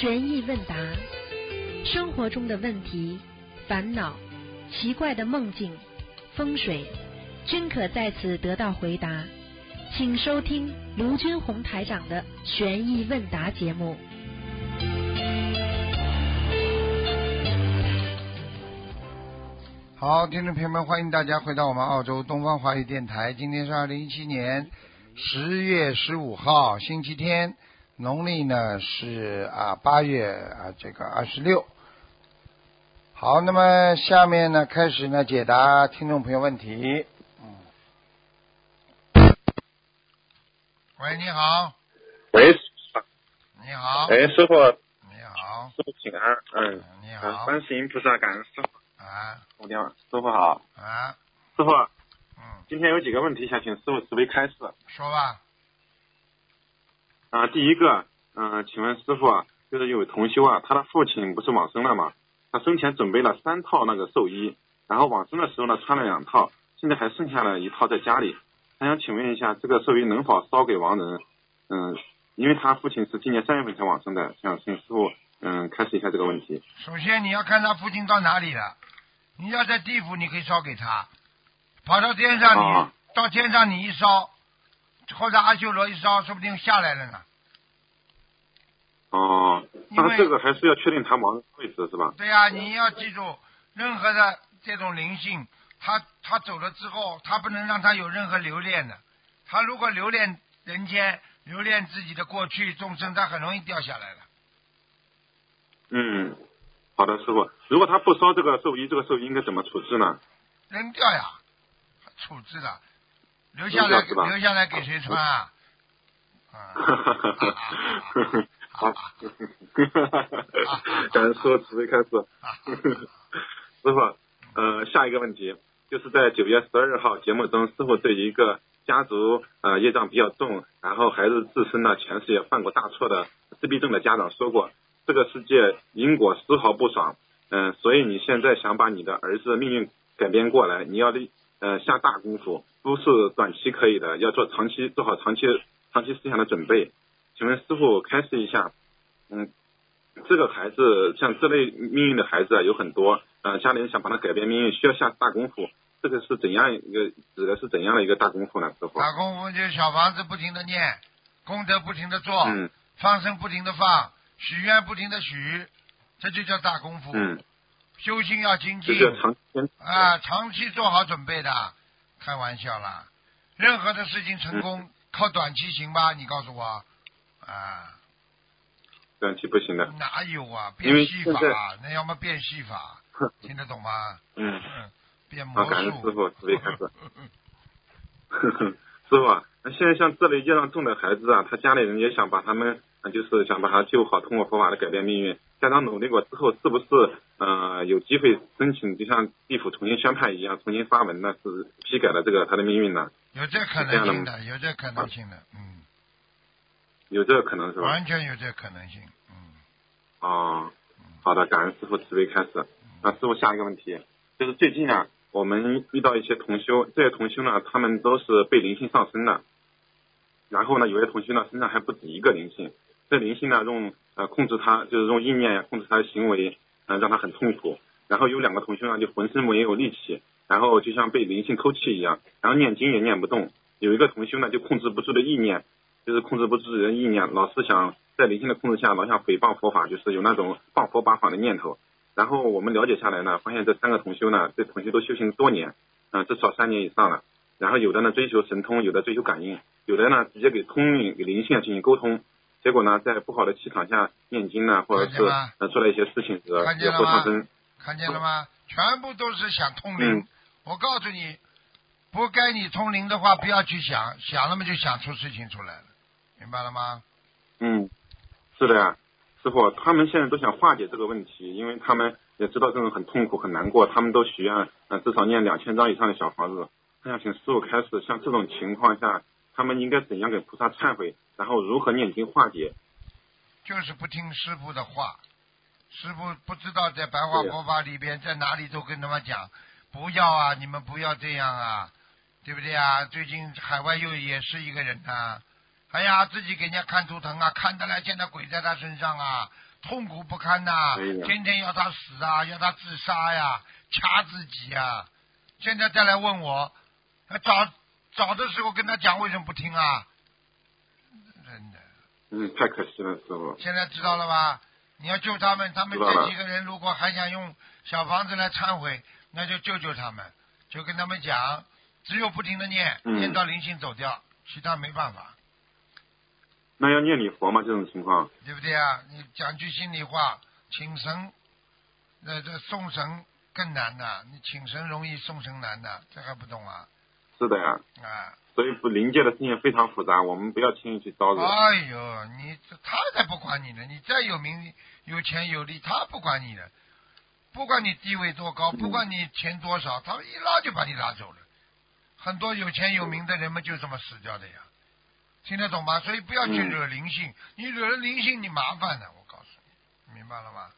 悬疑问答，生活中的问题、烦恼、奇怪的梦境、风水，均可在此得到回答。请收听卢军红台长的悬疑问答节目。好，听众朋友们，欢迎大家回到我们澳洲东方华语电台。今天是二零一七年十月十五号，星期天，农历呢是啊八月啊这个二十六。好，那么下面呢开始呢解答听众朋友问题。嗯，喂，你好，喂，你好，哎，师傅，你好，师傅请安，嗯，你啊，好，观世音菩萨，感恩师傅，啊。我电话，师傅好，啊，师傅，嗯，今天有几个问题想请师傅慈悲开示。说吧，啊，第一个，嗯、请问师傅啊，就是有同修啊，他的父亲不是往生了吗？他生前准备了三套那个寿衣，然后往生的时候呢穿了两套，现在还剩下了一套在家里，他想请问一下，这个寿衣能否烧给亡人？嗯，因为他父亲是今年三月份才往生的，想请师傅嗯开始一下这个问题。首先你要看他父亲到哪里了，你要在地府，你可以烧给他；跑到天上你，啊到天上你一烧，或者阿修罗一烧，说不定下来了呢。哦，那这个还是要确定他亡人位置是吧？对呀、你要记住，任何的这种灵性，他他走了之后，他不能让他有任何留恋的。他如果留恋人间，留恋自己的过去众生，他很容易掉下来了。嗯，好的，师傅。如果他不烧这个寿衣，这个寿衣应该怎么处置呢？扔掉呀，处置的，留下来留下来给谁穿啊？啊，好，感恩师傅慈悲开示。师傅，呃，下一个问题就是在九月十二号节目中，师傅对一个家族呃业障比较重，然后孩子自身呢前世也犯过大错的自闭症的家长说过，这个世界因果丝毫不爽，嗯、所以你现在想把你的儿子的命运改变过来，你要立呃下大功夫，不是短期可以的，要做长期做好长期长期思想的准备。请问师傅开示一下，嗯，这个孩子像这类命运的孩子啊有很多，呃，家里人想帮他改变命运，需要下大功夫，这个是怎样一个指的是怎样的一个大功夫呢？师傅？大功夫就是小房子不停的念，功德不停的做，嗯放生不停的放，许愿不停的许，这就叫大功夫。嗯，修心要精进就长啊，长期做好准备的，开玩笑啦。任何的事情成嗯功、靠短期行吧？你告诉我啊，短期不行的。哪有啊？变戏法，那要么变戏法，听得懂吗？嗯，嗯，变好，魔感恩师。傅慈悲开示。师傅啊，那现在像这类业障重的孩子啊，他家里人也想把他们，呃就是想把他救好，通过佛法来改变命运。家长努力过之后，是不是呃有机会申请，就像地府重新宣判一样，重新发文呢？是批改了这个他的命运呢？有这可能性的，有这可能性的，嗯，有这个可能是吧？完全有这可能性，嗯。哦，好的，感恩师傅慈悲开始。那师傅下一个问题，就是最近啊，我们遇到一些同修，这些同修呢，他们都是被灵性上身的。然后呢，有些同修呢身上还不止一个灵性，这灵性呢用呃控制他，就是用意念控制他的行为，嗯、让他很痛苦。然后有两个同修呢就浑身没有力气，然后就像被灵性偷气一样，然后念经也念不动。有一个同修呢就控制不住的意念，就是控制不住自己的意念，老是想在灵性的控制下，老想诽谤佛法，就是有那种谤佛八法的念头。然后我们了解下来呢，发现这三个同修呢，这同修都修行多年，嗯、至少三年以上了。然后有的呢追求神通，有的追求感应，有的呢直接给通灵、给灵性进行沟通。结果呢，在不好的气场下念经呢，或者是做了一些事情，惹惹看见了。看见了吗？全部都是想通灵。嗯我告诉你，不该你通灵的话，不要去想，想了么就想出事情出来了，明白了吗？嗯，是的呀，师傅，他们现在都想化解这个问题，因为他们也知道这种很痛苦、很难过，他们都许愿，呃，至少念两千张以上的小房子。他想请师傅开始，像这种情况下，他们应该怎样给菩萨忏悔，然后如何念经化解？就是不听师傅的话，师傅不知道在白话佛法里边，在哪里都跟他们讲，不要啊，你们不要这样啊，对不对啊？最近海外又也是一个人呐、哎呀，自己给人家看图腾啊，看得来，现在鬼在他身上啊，痛苦不堪呐、天天要他死啊，要他自杀呀，掐自己呀。现在再来问我，呃早早的时候跟他讲，为什么不听啊？嗯，太可惜了，师傅。现在知道了吧？你要救他们，他们这几个人如果还想用小房子来忏悔，那就救救他们，就跟他们讲，只有不停的念，嗯念到灵性走掉，其他没办法。那要念你佛吗？这种情况？对不对啊？你讲句心里话，请神，那这送神更难的，你请神容易送神难的，这还不懂啊？是的呀。啊！所以不灵界的事情非常复杂，我们不要轻易去招惹。哎呦，你他才不管你呢！你再有名、有钱有利，他不管你的，不管你地位多高，嗯不管你钱多少，他一拉就把你拉走了。很多有钱有名的人们就这么死掉的呀，听得懂吗？所以不要去嗯惹灵性，你惹了灵性，你麻烦的，我告诉你，明白了吗？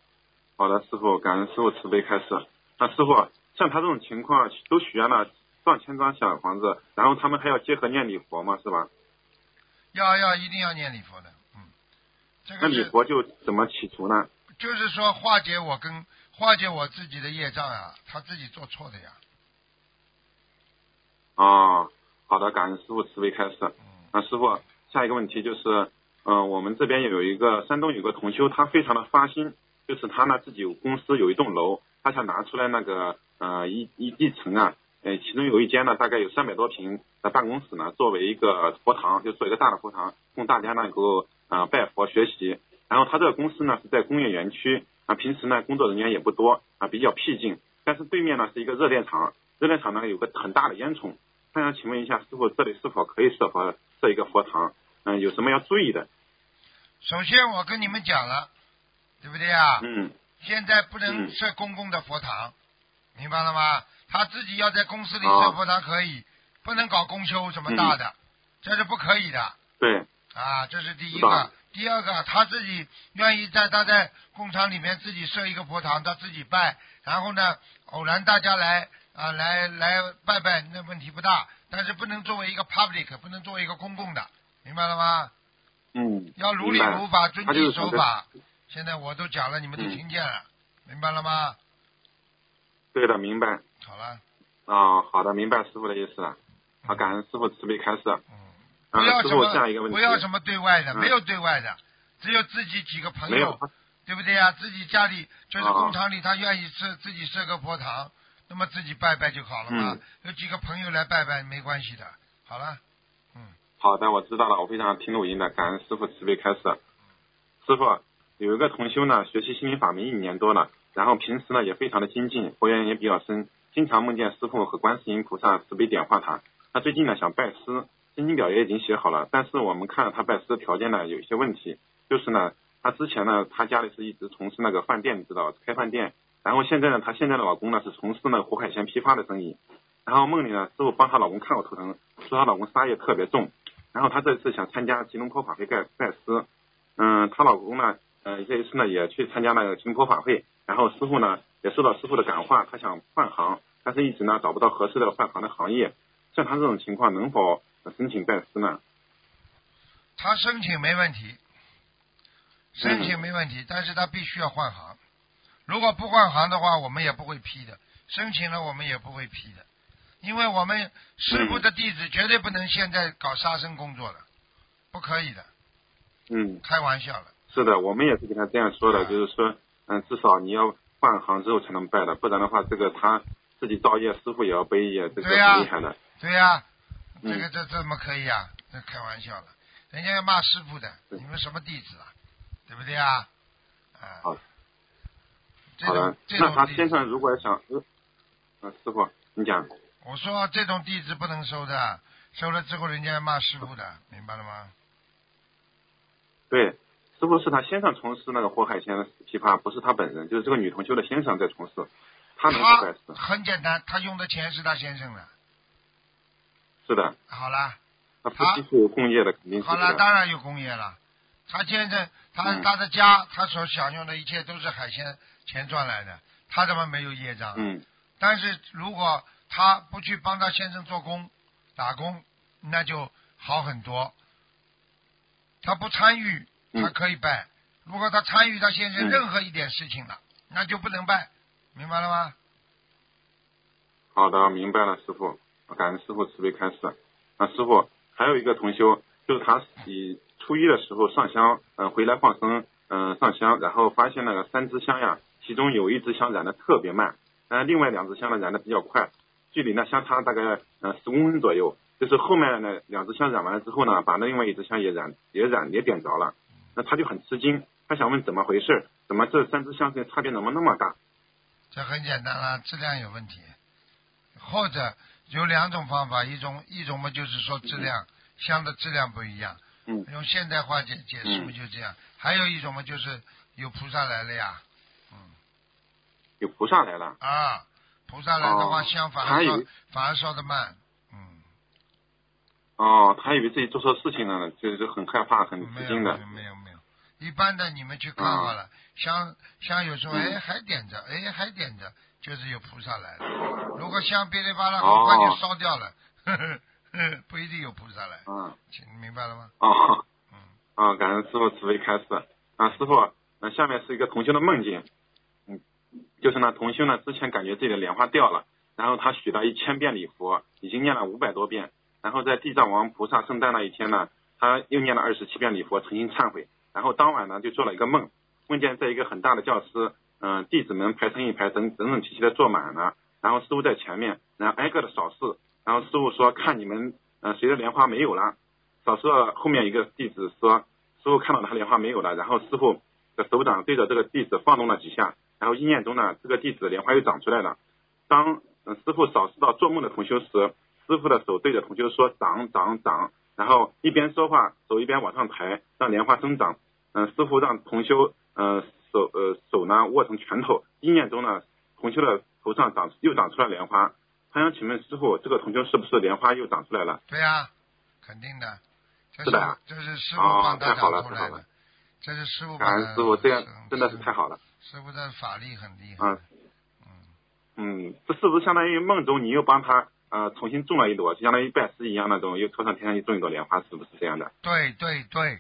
好的，师傅，感恩师傅慈悲开示。那师傅，像他这种情况，都许愿了上千张小房子，然后他们还要结合念礼佛嘛，是吧？要要一定要念礼佛的，嗯，这那礼佛就怎么起除呢？就是说化解我跟化解我自己的业障啊，他自己做错的呀，啊，好的，感恩师傅慈悲开示。嗯，那师傅，下一个问题就是，嗯、我们这边有一个山东有个同修，他非常的发心，就是他呢自己有公司有一栋楼，他想拿出来那个呃一一一层啊，呃其中有一间呢大概有三百多平的办公室呢，作为一个佛堂，就做一个大的佛堂，供大家呢能够呃拜佛学习。然后他这个公司呢是在工业园区啊，平时呢工作人员也不多啊，比较僻静。但是对面呢是一个热电厂，热电厂呢有个很大的烟囱。他想请问一下师傅，这里是否可以设佛设一个佛堂？嗯，有什么要注意的？首先我跟你们讲了，对不对啊？嗯现在不能嗯设公共的佛堂，明白了吗？他自己要在公司里哦设佛堂可以，不能搞公修什么大的，这是不可以的对，啊。这是第一个。第二个，他自己愿意在他在工厂里面自己设一个佛堂，他自己拜，然后呢，偶然大家来啊来来拜拜，那问题不大，但是不能作为一个 public，不能作为一个公共的，明白了吗？嗯，要如理如法，遵纪守法。现在我都讲了，你们都嗯听见了，明白了吗？对的，明白。好了，啊、好的，明白师傅的意思了。好，感恩师傅慈悲开示。不要什师傅下一个问题，么不要什么对外的，嗯没有对外的，只有自己几个朋友，对不对呀？自己家里就是啊工厂里，他愿意设自己设个佛堂，那么自己拜拜就好了嘛嗯。有几个朋友来拜拜没关系的。好了，嗯，好的，我知道了，我非常听录音的，感恩师傅慈悲开示。师傅有一个同修呢，学习心灵法门一年多了，然后平时呢也非常的精进，佛缘也比较深，经常梦见师傅和观世音菩萨慈悲点化他。他最近呢想拜师，申请表也已经写好了，但是我们看了他拜师的条件呢有一些问题，就是呢他之前呢他家里是一直从事那个饭店，你知道开饭店，然后现在呢他现在的老公呢是从事那个活海鲜批发的生意，然后梦里呢师傅帮她老公看过图腾，说她老公杀业特别重，然后她这次想参加吉隆坡法会拜拜师，嗯，她老公呢，呃，这一次呢也去参加那个吉隆坡法会，然后师傅呢也受到师傅的感化，他想换行，但是一直呢找不到合适的换行的行业，像他这种情况能否申请拜师呢？他申请没问题，申请没问题，但是他必须要换行。如果不换行的话，我们也不会批的。申请了，我们也不会批的，因为我们师傅的弟子绝对不能现在搞杀生工作的，不可以的，嗯，开玩笑了。是的，我们也是跟他这样说的，啊就是说，嗯，至少你要换行之后才能拜的，不然的话，这个他自己造业，师傅也要背业，这个很厉害的。对呀、嗯这个这怎么可以啊？这开玩笑了，人家要骂师傅的，你们什么弟子啊？对不对啊？啊，好这好的种，这那他种，先生如果想，呃，呃师傅，你讲，我说这种弟子不能收的，收了之后人家要骂师傅的，明白了吗？对，师傅是他先生从事那个活海鲜批发，不是他本人，就是这个女同修的先生在从事，他。很简单，他用的钱是他先生的。是的，好了，他夫妻是有共业的，肯定是好了，当然有工业了。他先生，他、嗯他的家，他所享用的一切都是海鲜钱赚来的，他怎么没有业障？嗯，但是如果他不去帮他先生做工、打工，那就好很多。他不参与，嗯他可以拜，如果他参与到先生嗯任何一点事情了，那就不能拜，明白了吗？好的，明白了，师傅，感恩师傅慈悲开示。啊，师傅还有一个同修，就是他以初一的时候上香，嗯、回来放生，嗯、上香，然后发现那个三支香呀，其中有一支香燃的特别慢，呃，另外两支香呢燃的比较快，距离呢相差大概呃十公分左右。就是后面呢两支香燃完了之后呢，把那另外一支香也燃也燃也点着了，那他就很吃惊，他想问怎么回事？怎么这三支香跟差别怎么那么大？这很简单了，质量有问题，或者有两种方法，一种一种嘛就是说质量香的质量不一样，嗯用现代化解解释嗯嘛就这样，还有一种嘛就是有菩萨来了呀，嗯有菩萨来了。啊，菩萨来的话哦香反而烧还有反而烧得慢，嗯，哦，他以为自己做错事情了，就是很害怕、很吃惊的没有。没有一般的你们去看好了，香香有时候嗯哎还点着，哎还点着，就是有菩萨来了。如果香噼里啪啦哦很快就烧掉了，呵呵呵不一定有菩萨来，嗯，请明白了吗？哦，嗯，啊，感恩师傅慈悲开示。啊，师傅，那下面是一个同修的梦境，嗯，就是呢，同修呢之前感觉自己的莲花掉了，然后他许了一千遍礼佛，已经念了五百多遍，然后在地藏王菩萨圣诞那一天呢，他又念了二十七遍礼佛，诚心忏悔，然后当晚呢就做了一个梦，梦见在一个很大的教室，嗯、弟子们排成一排，整整整齐齐的坐满了，然后师傅在前面，然后挨个的扫视，然后师傅说看你们，呃，谁的莲花没有了？扫视了后面一个弟子说，师傅看到他莲花没有了，然后师傅的手掌对着这个弟子放动了几下，然后意念中呢，这个弟子莲花又长出来了。当嗯师傅扫视到做梦的同修时，师傅的手对着同修说长长长，然后一边说话手一边往上抬，让莲花生长。嗯，师傅让同修呃手呃手呢握成拳头，意念中呢同修的头上长又长出了莲花。他想请问师傅，这个同修是不是莲花又长出来了？对呀、肯定的，这是的啊这是师傅哦帮他太好了长出来的太好了，这是师傅感恩师傅，这样真的是太好了。师傅的法力很厉害，嗯。嗯，这是不是相当于梦中你又帮他呃重新种了一朵，就相当于拜师一样那种，又托上天上去种一朵莲花，是不是这样的？对对对，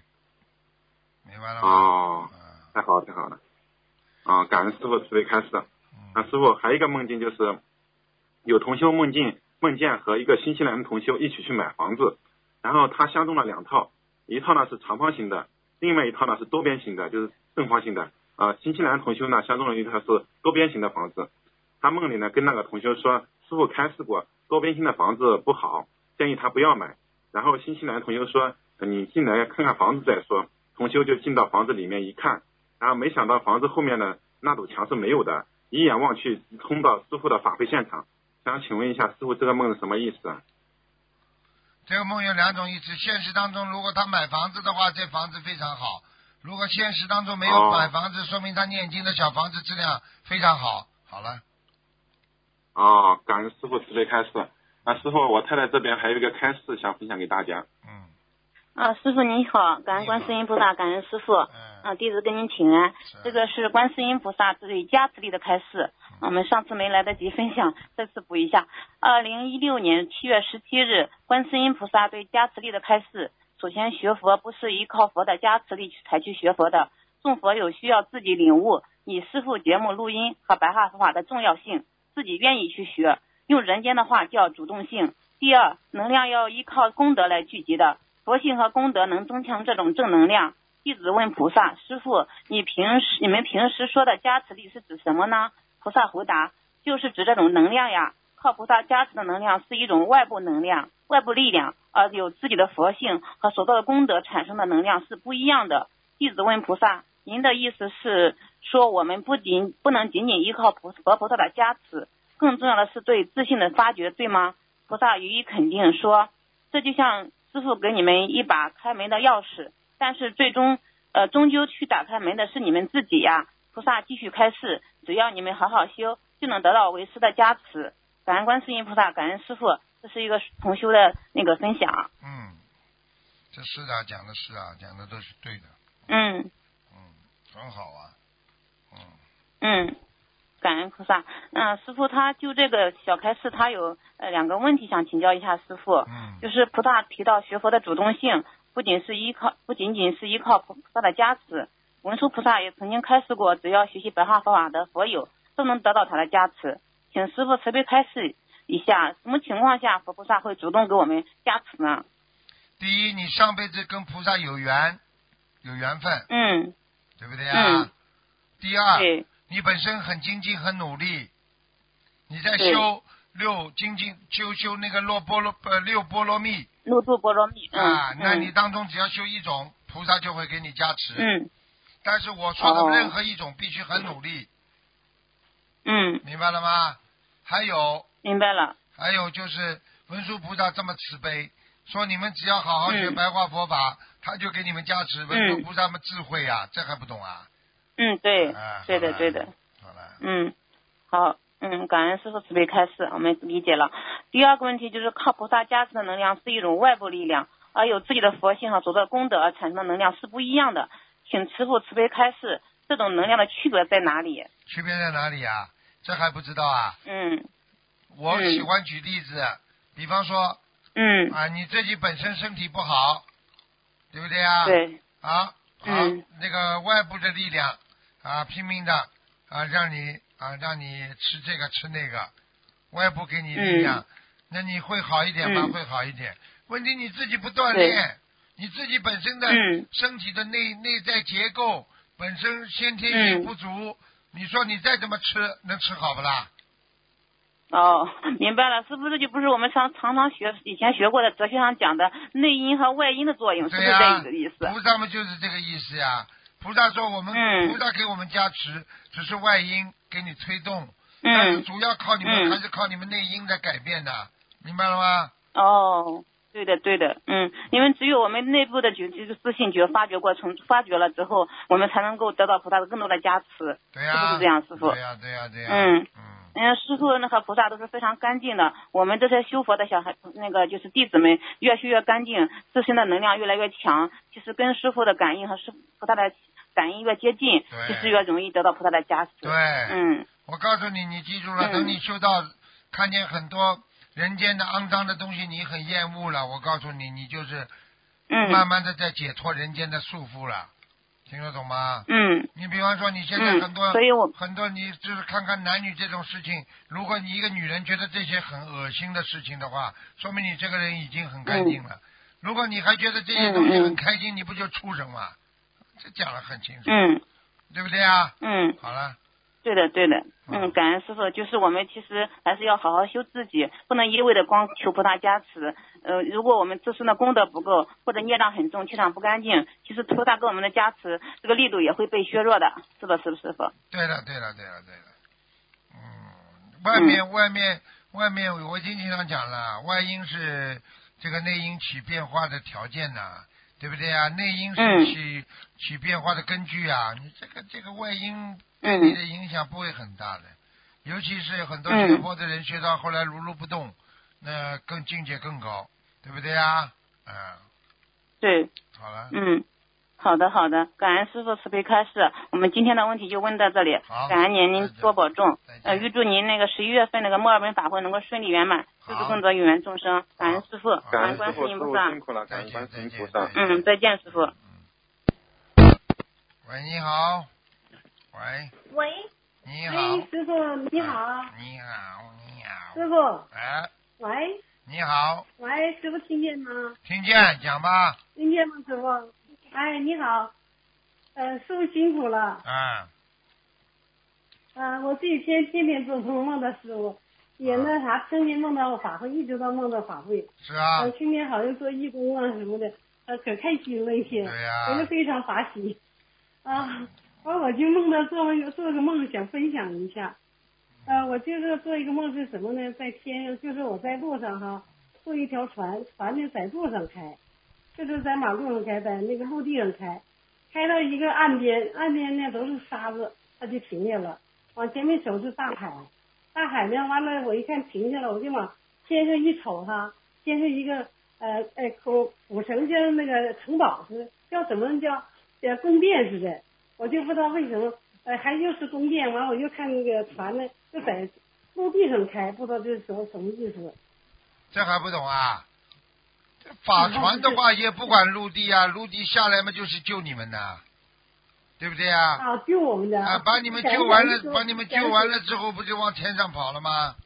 明白了吗？哦，嗯太好了太好了。啊，感恩师傅慈悲开示。啊，嗯师傅还有一个梦境就是，有同修梦境梦见和一个新西兰的同修一起去买房子，然后他相中了两套，一套呢是长方形的，另外一套呢是多边形的，就是正方形的。啊，新西兰同修呢相中了一套是多边形的房子，他梦里呢跟那个同修说，师傅开示过多边形的房子不好，建议他不要买。然后新西兰同学说，呃你进来看看房子再说。同修就进到房子里面一看，然后没想到房子后面的那堵墙是没有的，一眼望去通到师傅的法会现场。想请问一下师傅，这个梦是什么意思啊？这个梦有两种意思，现实当中如果他买房子的话，这房子非常好；如果现实当中没有哦买房子，说明他念经的小房子质量非常好。好了，哦，感恩师傅慈悲开示。啊，师傅，我太太这边还有一个开示想分享给大家。嗯啊，师傅您好，感恩观世音菩萨，感恩师傅。嗯，啊，弟子跟您请安。是这个是观世音菩萨对加持力的开示，我们上次没来得及分享，这次补一下。二零一六年七月十七日，观世音菩萨对加持力的开示。首先，学佛不是依靠佛的加持力去才去学佛的，众佛友需要自己领悟你师傅节目录音和白话佛法的重要性，自己愿意去学。用人间的话叫主动性。第二，能量要依靠功德来聚集的，佛性和功德能增强这种正能量。弟子问菩萨：“师傅，你平时你们平时说的加持力是指什么呢？”菩萨回答：“就是指这种能量呀。靠菩萨加持的能量是一种外部能量、外部力量，而有自己的佛性和所造的功德产生的能量是不一样的。”弟子问菩萨：“您的意思是说，我们不仅不能仅仅依靠菩佛菩萨的加持，更重要的是对自信的发掘，对吗？”菩萨予以肯定说：“这就像师傅给你们一把开门的钥匙。”但是最终，呃，终究去打开门的是你们自己呀。菩萨继续开示，只要你们好好修，就能得到为师的加持。感恩观世音菩萨，感恩师傅，这是一个同修的那个分享。嗯，这是啊，讲的是啊，讲的都是对的，嗯嗯，很好啊，嗯，嗯，感恩菩萨。嗯、师傅他就这个小开示，他有呃两个问题想请教一下师傅。嗯，就是菩萨提到学佛的主动性，不仅是依靠，不仅仅是依靠菩萨的加持，文殊菩萨也曾经开示过，只要学习白话佛法的佛友都能得到他的加持。请师傅慈悲开示一下，什么情况下佛菩萨会主动给我们加持呢？第一，你上辈子跟菩萨有缘，有缘分，嗯，对不对啊？嗯第二，你本身很精进，很努力，你在修六精进，修修那个六波罗呃六波罗蜜六度波罗蜜。嗯啊，那你嗯当中只要修一种，菩萨就会给你加持。嗯但是我说的哦任何一种必须很努力，嗯，明白了吗？还有明白了。还有就是文殊菩萨这么慈悲，说你们只要好好学嗯白话佛法，他就给你们加持。文殊菩萨们智慧啊，这还不懂啊？嗯，对啊，对的对的。好了，嗯，好，嗯，感恩师傅慈悲开示，我们理解了。第二个问题就是靠菩萨加持的能量是一种外部力量，而有自己的佛性和所做的功德而产生的能量是不一样的。请师傅慈悲开示，这种能量的区别在哪里？区别在哪里啊？这还不知道啊？嗯我嗯喜欢举例子，比方说嗯，啊，你自己本身身体不好，对不对啊？。对，啊，好，嗯那个外部的力量啊，拼命的啊，让你啊，让你吃这个吃那个，外部给你力量，那你会好一点吗？嗯会好一点。问题你自己不锻炼，你自己本身的嗯身体的内内在结构本身先天性嗯不足，你说你再怎么吃能吃好不啦？哦，明白了，是不是就不是我们常常常学以前学过的哲学上讲的内因和外因的作用，是不是、这个意思？菩萨们就是这个意思呀。菩萨说我们、嗯菩萨给我们加持，只是外因给你推动，但是嗯，主要靠你们、嗯还是靠你们内因的改变的，明白了吗？哦，对的，对的，嗯，因为只有我们内部的觉就是自信觉发掘过程发掘了之后，我们才能够得到菩萨的更多的加持。对呀、是不是这样师傅对呀、对呀、对呀、嗯嗯，嗯，师傅那和菩萨都是非常干净的，我们这些修佛的小孩，那个就是弟子们越修越干净，自身的能量越来越强。其实跟师傅的感应和师菩萨的感应越接近，对其实越容易得到菩萨的加持。对，嗯我告诉你，你记住了，嗯等你修到看见很多人间的肮脏的东西，你很厌恶了，我告诉你，你就是嗯慢慢的在解脱人间的束缚了，听得懂吗？嗯你比方说，你现在嗯很多、所以我很多，你就是看看男女这种事情，如果你一个女人觉得这些很恶心的事情的话，说明你这个人已经很干净了。如果你还觉得这些东西很开心，你不就畜生吗？这讲的很清楚，嗯对不对啊？嗯。好了，对的，对的，嗯嗯，感恩师傅，就是我们其实还是要好好修自己，不能一味的光求菩萨加持。呃，如果我们自身的功德不够，或者孽障很重，气场不干净，其实菩萨给我们的加持，这个力度也会被削弱的，是吧？是不是师傅？对的，对的，对的，对的。嗯，外面、外面外面，我已经经常讲了，外因是这个内因起变化的条件呐、对不对啊？内因是嗯起、起变化的根据啊。你这个这个外因对你的影响不会很大的，尤其是很多嗯。学佛的人学到后来如如不动，那更境界更高，对不对呀？嗯，对，好了，嗯，好的好的，感恩师傅慈悲开示，我们今天的问题就问到这里好，感恩您，您多保重，呃，预祝您那个十一月份那个墨尔本法会能够顺利圆满，好救度更多有缘众生，感恩师傅，好感感恩观世音菩萨，辛苦了，感恩观世音菩萨再见。再见嗯，再见师傅。喂，你好，喂，喂，你好，哎，师傅你好，你好，你好，师傅，哎，喂。你好，喂，师傅听见吗？听见讲吧，听见吗，师傅？哎，你好，呃，师傅辛苦了，啊，呃，我这几天天天做梦梦到师傅，也那啥，天天梦到法会，一直到梦到法会，是啊。呃，，去年好像做义工啊什么的，呃，可开心了一天，对呀。我就非常法喜，啊，完我就梦到做梦做个梦，想分享一下。呃，我就是做一个梦是什么呢？在天上，就是我在路上哈，坐一条船，船呢在路上开，就是在马路上开，在那个陆地上开，开到一个岸边，岸边呢都是沙子，它就停下了。往前面走是大海，大海呢完了，我一看停下了，我就往天上一瞅哈，天上一个呃呃古古城像那个城堡似的，叫什么叫呃宫殿似的，我就不知道为什么，呃还又是宫殿，完我又看那个船呢就在陆地上开，不知道这是什么什么意思。这还不懂啊？法船的话也不管陆地啊，陆地下来嘛就是救你们的，对不对啊？啊，救我们的啊，把你们救完了，把你们救完了之后，不就往天上跑了吗？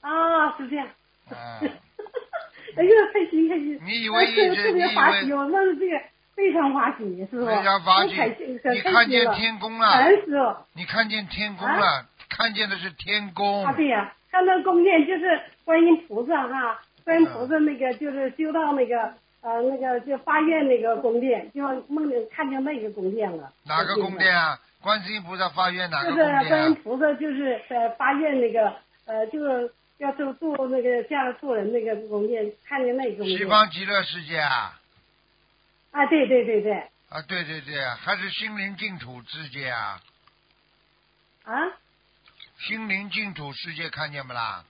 啊，是这样。啊，哎呀，开心开心！你以为一直特别你以为这个非常滑稽，师傅。非常滑稽太开心，你看见天宫感了，恩师傅。你看见天宫了，看见的是天宫啊，。对呀、看到宫殿就是观音菩萨哈，观音菩萨那个就是修到那个呃那个就发愿那个宫殿，就梦见看见那个宫殿了。哪个宫殿啊？观世音菩萨发愿哪个就是宫殿啊？观音菩萨就是呃发愿那个呃就是要做做那个这样度人那个宫殿，看见那个宫殿。西方极乐世界啊？啊，对对对对，啊，对对对，还是心灵净土世界啊？啊心灵净土世界看见不啦？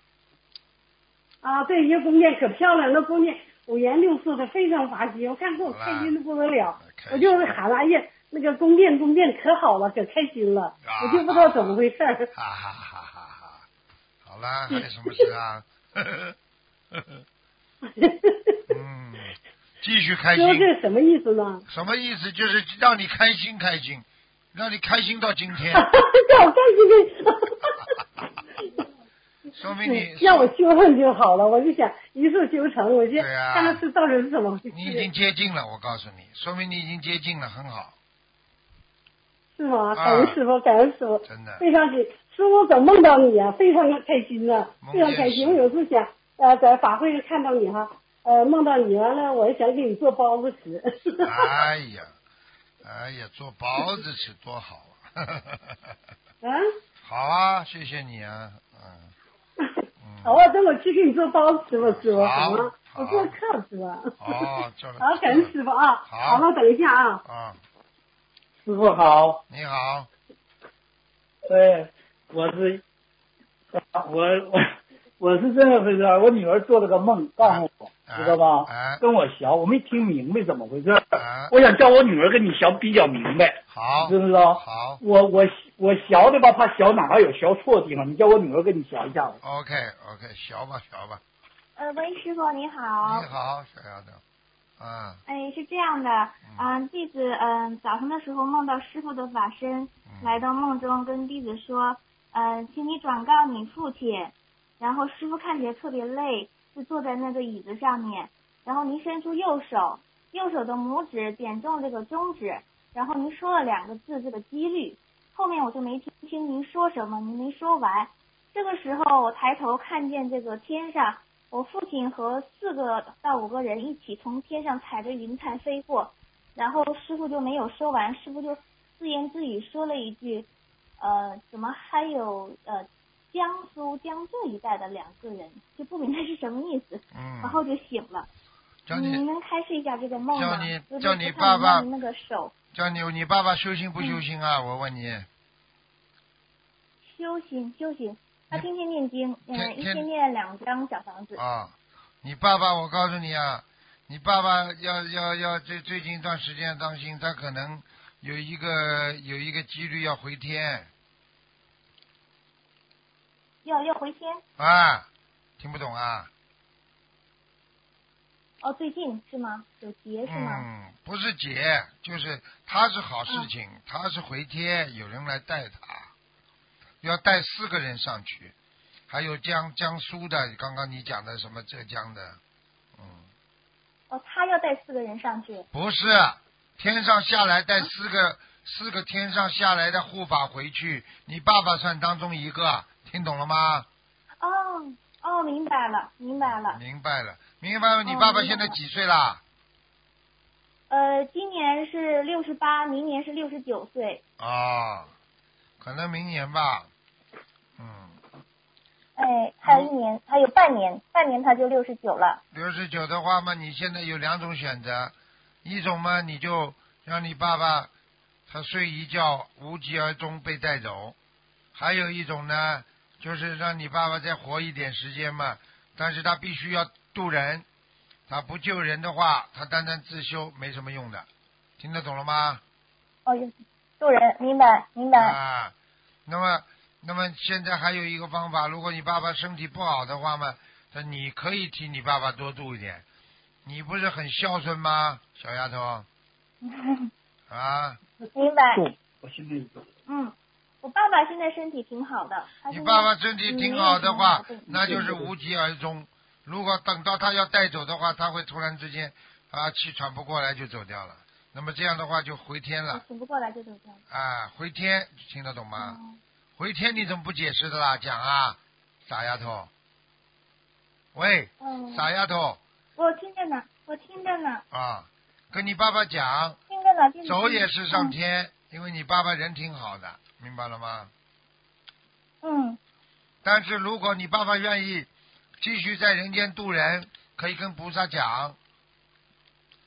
啊，对，一个宫殿可漂亮，那宫殿五颜六色的，非常滑稽，我看给我开心的不得了。我就是喊了，哎呀，那个宫殿宫殿可好了，可开心了，啊我就不知道怎么回事儿。哈哈哈哈哈！好啦，还有什么事啊？嗯，继续开说心。这什么意思呢？什么意思？就是让你开心开心，让你开心到今天，让我开心的，说明你让我修成就好了。我就想一次修成，我就看看是到底是怎么回事。你已经接近了。我告诉你，说明你已经接近了，很好，是吗？啊感恩师傅，感恩师傅，真的。非常感师傅怎么梦到你啊？非常的开心呐、梦非常开心。我有时想，呃，在法会上看到你哈，呃，梦到你完了，我也想给你做包子吃。哎 呀，哎呀，做包子吃多好啊！啊，好啊，谢谢你啊，嗯，好啊，等我去给你做包子吃吧，师傅，好吗？我做客是吧？哦，做 了。好，感恩师傅啊。好好，等一下啊。啊，师傅好，你好，对，我是我我我是这样回事儿，我女儿做了个梦，告诉我，哎知道吧？哎跟我学，我没听明白怎么回事我想叫我女儿跟你学比较明白，好，知不知道？好我我我学的吧，怕学哪儿有学错的地方，你叫我女儿跟你学一下子。，OK OK，学吧学吧，呃，喂，师傅你好。你好，小丫头，啊，哎，是这样的，嗯、弟子嗯、早上的时候梦到师傅的法身，嗯来到梦中跟弟子说，嗯、请你转告你父亲。然后师傅看起来特别累，就坐在那个椅子上面。然后您伸出右手，右手的拇指点中这个中指，然后您说了两个字，这个几率。后面我就没听清您说什么，您没说完。这个时候我抬头看见这个天上我父亲和四个到五个人一起从天上踩着云彩飞过，然后师傅就没有说完，师傅就自言自语说了一句，呃，怎么还有呃江苏江浙一带的两个人，就不明白是什么意思，然嗯，后就醒了。叫你您能开示一下这个梦吗？叫你叫你爸爸那个手叫你你爸爸修行不修行啊？我问你，修行修行，他天天念经，一天念两张小房子。啊，你爸爸，我告诉你啊，你爸爸要要要最最近一段时间当心，他可能有一个有一个几率要回天要要回天啊，听不懂啊？哦，最近是吗？有劫是吗？嗯，不是劫，就是他是好事情，他是回天，有人来带他，要带四个人上去，还有江江苏的，刚刚你讲的什么浙江的，嗯，哦，他要带四个人上去。不是天上下来带四个四个天上下来的护法回去，你爸爸算当中一个，听懂了吗？哦哦，明白了，明白了。明白了，明白了。你爸爸现在几岁啦？呃，今年是六十八，明年是六十九岁。啊，可能明年吧。嗯，哎，还有一年，还有半年，半年他就六十九了。六十九的话嘛，你现在有两种选择，一种嘛你就让你爸爸他睡一觉无疾而终被带走，还有一种呢就是让你爸爸再活一点时间嘛，但是他必须要渡人，他不救人的话，他单单自修没什么用的，听得懂了吗？哦，有渡人，明白明白。啊，那么，那么现在还有一个方法，如果你爸爸身体不好的话嘛，那你可以替你爸爸多渡一点。你不是很孝顺吗，小丫头？啊，明白。动，我心里有。嗯，我爸爸现在身体挺好的。你爸爸身体挺好的话那就是无疾而终。如果等到他要带走的话，他会突然之间啊气喘不过来就走掉了。那么这样的话就回天了醒不过来就走掉了。啊，回天听得懂吗？哦回天你怎么不解释的啦？讲啊，傻丫头。喂，嗯，傻丫头我听着呢，我听着呢，啊，跟你爸爸讲，听着呢。听着走也是上嗯天，因为你爸爸人挺好的，明白了吗？嗯但是如果你爸爸愿意继续在人间度人，可以跟菩萨讲，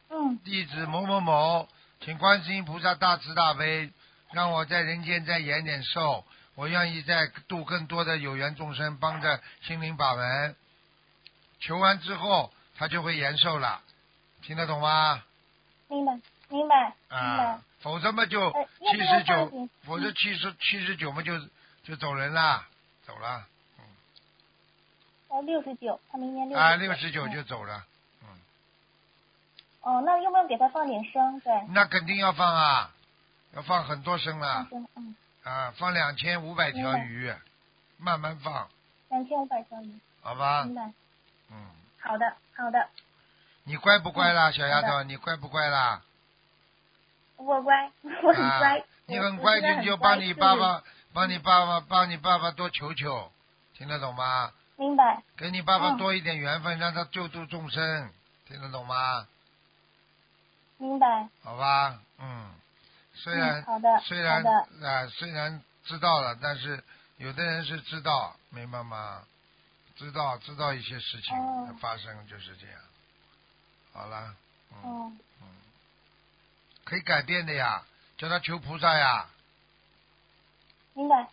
嗯弟子某某某，请观世音菩萨大慈大悲，让我在人间再延点寿，我愿意再度更多的有缘众生，帮着心灵法门。求完之后，他就会延寿了，听得懂吗？明白明白明白啊。，否则嘛就七十九否则七十七十九嘛就就走人啦，走了，哦，六十九，他明年六啊，六十九嗯。就走了，嗯，哦，那用不用给他放点生？对，那肯定要放啊，要放很多声了，生，嗯，啊，放两千五百条鱼，慢慢放，两千五百条鱼，好吧。明？白。嗯，好的好的，你乖不乖啦，嗯小丫头？你乖不乖啦？我乖，我很啊乖。，你很乖，我我现在你就帮你爸爸，帮你爸爸，帮你爸爸多求求，听得懂吗？明白给你爸爸嗯多一点缘分，让他救度众生，听得懂吗？明白。好吧，嗯，虽然、嗯，好的虽然啊、虽然知道了，但是有的人是知道，明白吗？知道知道一些事情的发生就是这样。好了，嗯，哦，可以改变的呀，叫他求菩萨呀，明白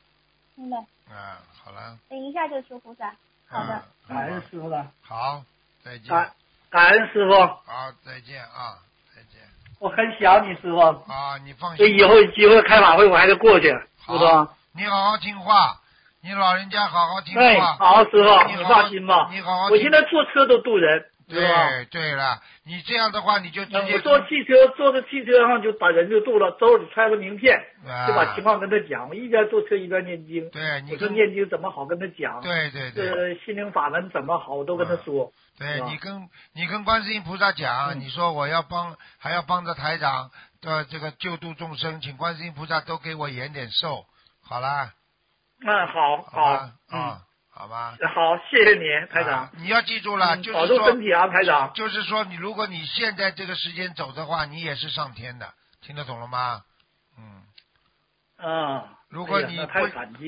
明白。啊，好了，等一下就求菩萨。好的，嗯感恩师傅了，好，再见，感感恩师傅，好，再见啊，再见，我很想你师傅，啊，你放心，所以以后有机会开法会我还得过去，师好傅。你好好听话，你老人家好好听对，话，好，师傅，你放心吧。你好好听。我现在坐车都渡人？对对了，你这样的话你就直接坐汽车，坐在汽车上就把人就渡了，兜里揣个名片，啊。就把情况跟他讲。我一边坐车一边念经，对你跟念经怎么好跟他讲，对对对。这心灵法门怎么好，我都跟他说。对你跟你跟观世音菩萨讲，嗯。你说我要帮还要帮着台长的这个救度众生，请观世音菩萨都给我延点寿，好啦，嗯，好好好吧，啊，好吧，嗯，好，谢谢你，台啊长，你要记住了，就是说重身体啊，排长。就是说你如果你现在这个时间走的话，你也是上天的，听得懂了吗？嗯。嗯，如果你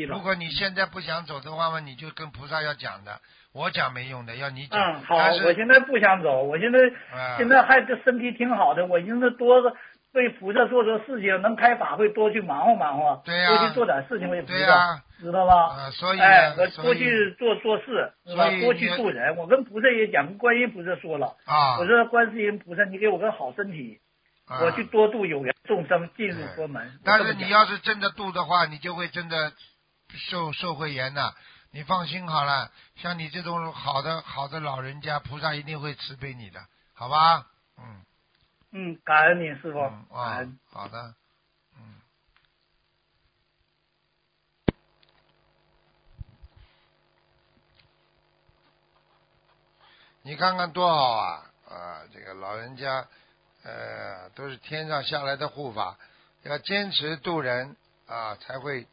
如。果你现在不想走的话嘛，你就跟菩萨要讲的，我讲没用的，要你讲。嗯，好，我现在不想走，我现在啊现在还这身体挺好的，我现在多个为菩萨做做事情，能开法会多去忙活忙活，对呀多去做点事情为菩萨，知道吧？啊，所以哎，我多去做做事，是吧？多去你度人。我跟菩萨也讲，跟观音菩萨说了，啊，我说观世音菩萨，你给我个好身体，啊我去多度有缘众生进入佛门。但是你要是真的度的话，你就会真的受受会严的。你放心好了，像你这种好的好的老人家，菩萨一定会慈悲你的，好吧？嗯嗯，感恩你师傅，感恩。，好的，嗯。你看看多好啊！啊，这个老人家，呃，都是天上下来的护法，要坚持度人啊，才会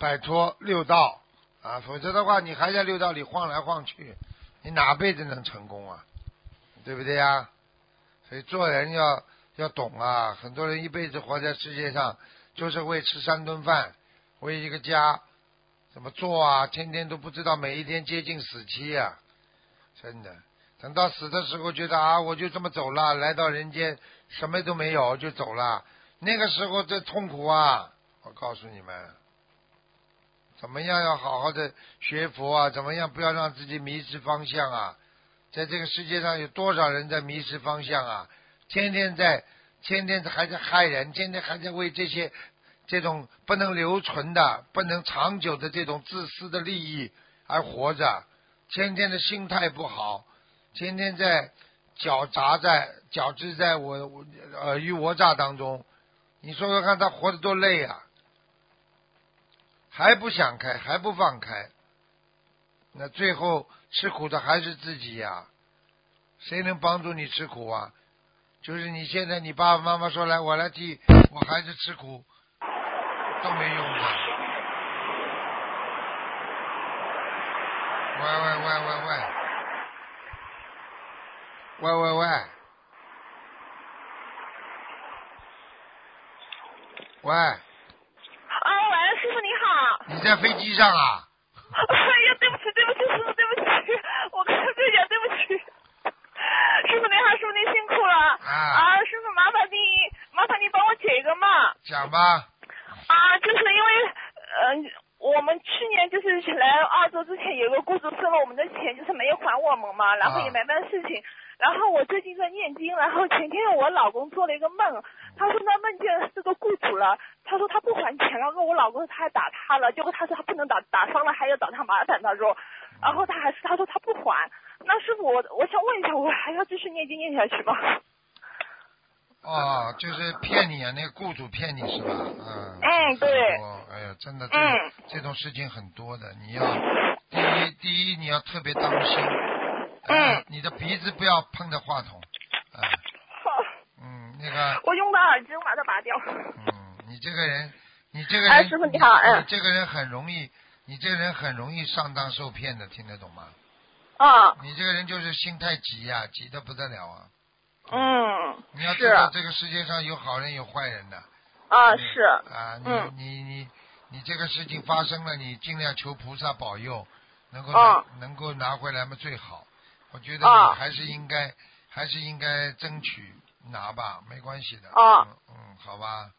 摆脱六道啊，否则的话，你还在六道里晃来晃去，你哪辈子能成功啊？对不对呀？所以做人要要懂啊！很多人一辈子活在世界上，就是为吃三顿饭，为一个家怎么做啊？天天都不知道每一天接近死期啊、真的。等到死的时候，觉得啊，我就这么走了，来到人间什么都没有就走了，那个时候这痛苦啊！我告诉你们，怎么样要好好的学佛啊？怎么样不要让自己迷失方向啊？在这个世界上有多少人在迷失方向啊？天天在，天天还在害人，天天还在为这些这种不能留存的、不能长久的这种自私的利益而活着，天天的心态不好，天天在搅杂在搅织在我我尔虞我诈当中，你说说看他活得多累啊！还不想开，还不放开，那最后吃苦的还是自己呀、谁能帮助你吃苦啊？就是你现在，你爸爸妈妈说来，我来替我孩子吃苦，都没用的。喂喂喂喂喂，喂喂喂，喂，啊，喂，师傅你好。你在飞机上啊？哎呀，对不起，对不起，师傅，对不起，我刚才对讲对不起。师傅您好，师傅您辛苦了。啊师傅麻烦您，麻烦您帮我解一个嘛。讲吧，啊，就是因为，嗯、我们去年就是来澳洲之前，有个雇主收了我们的钱，就是没有还我们嘛，然后也没办事情。然后我最近在念经，然后前天我老公做了一个梦，他说他梦见这个雇主了，他说他不还钱，然后我老公他还打他了，结果他说他不能打，打伤了还要找他麻烦，他说，然后他还是他说他不还，那师傅我我想问一下，我还要继续念经念下去吗？哦，就是骗你啊，那个雇主骗你是吧？嗯。嗯对哎呀，真的，这、嗯这种事情很多的，你要第一第一你要特别当心，呃嗯，你的鼻子不要碰着话筒，啊、好，嗯，那个，我用的耳机我把它拔掉。嗯，你这个人，你这个人，哎师傅你好嗯。你这个人很容易，你这个人很容易上当受骗的，听得懂吗？啊，你这个人就是心太急呀、急得不得了啊！嗯，你要知道这个世界上有好人有坏人的，啊嗯。是，啊，你、嗯。你你你这个事情发生了，你尽量求菩萨保佑，能够能够拿回来嘛最好。我觉得还是应该、还是应该争取拿吧，没关系的。啊嗯嗯，好吧。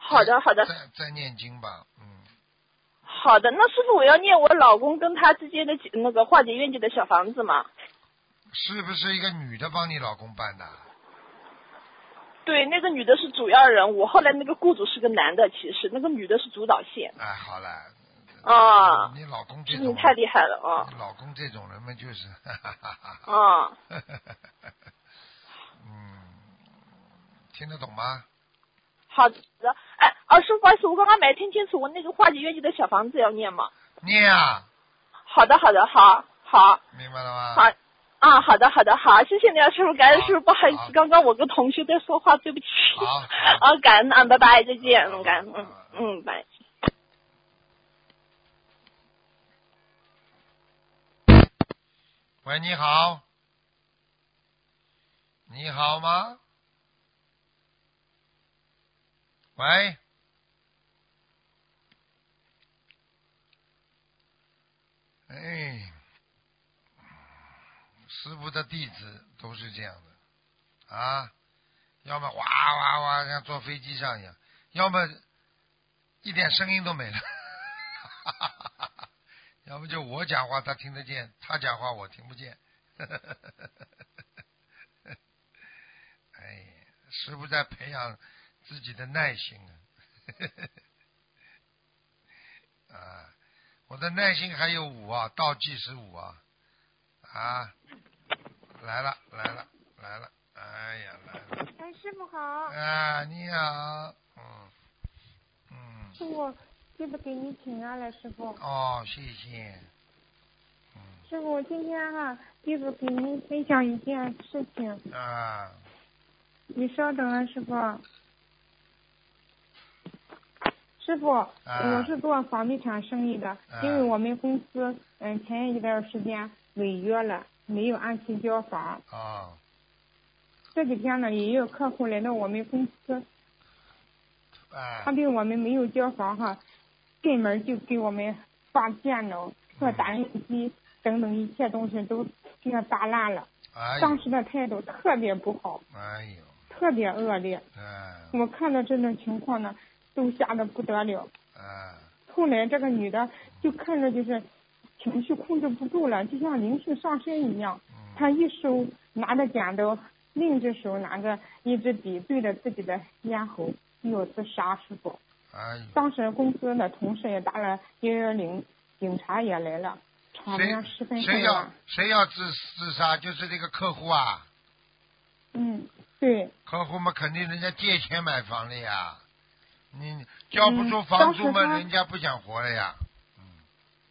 好的好的再再念经吧，嗯，好的。那师傅我要念我老公跟他之间的那个化解怨气的小房子嘛？是不是一个女的帮你老公办的？对，那个女的是主要人物，后来那个雇主是个男的，其实那个女的是主导线。哎，好了。啊你老公这种你太厉害了啊！你老公这种人嘛，就是，啊，嗯，听得懂吗？好的。哎，啊，师傅，不好意思，我刚刚没听清楚，我那个化解冤结的小房子要念吗？念啊，好的，好的，好，好，明白了吗？好。啊，好的，好的，好，谢谢你啊，师傅，感恩师傅，不好意思，刚刚我跟同学在说话，对不起。好，啊，感恩啊，拜拜，再见，嗯，感恩，嗯好嗯，拜。喂，你好，你好吗？喂，哎，师傅的弟子都是这样的。啊，要么哇哇哇像坐飞机上一样，要么一点声音都没了。要不就我讲话他听得见，他讲话我听不见。哎，师傅在培养自己的耐心啊。啊，我的耐心还有五啊，倒计时五啊。啊，来了来了来了，哎呀来了。哎，师傅好，啊，你好，嗯嗯，师傅，弟子给你请安了，师傅。哦，谢谢。嗯师傅，今天哈、弟子给您分享一件事情，啊，你稍等啊，师傅。师傅，我是做房地产生意的，因为我们公司嗯前一段时间违约了，没有按期交房。啊这几天呢，也有客户来到我们公司，啊他对我们没有交房哈，进门就给我们发电脑和打印机等等一切东西都给他砸烂了。哎，当时的态度特别不好，哎呦，特别恶劣。哎我看到这种情况呢，都吓得不得了。哎后来这个女的就看着就是情绪控制不住了，就像灵性上身一样。嗯她一手拿着剪刀，另一只手拿着一支笔对着自己的咽喉要自杀师傅。哎，当时公司的同事也打了幺幺零，警察也来了，场谁面十分谁要。谁要自自杀？就是这个客户啊，嗯，对。客户嘛，肯定人家借钱买房了呀，你交不出房租嘛，人家不想活了呀。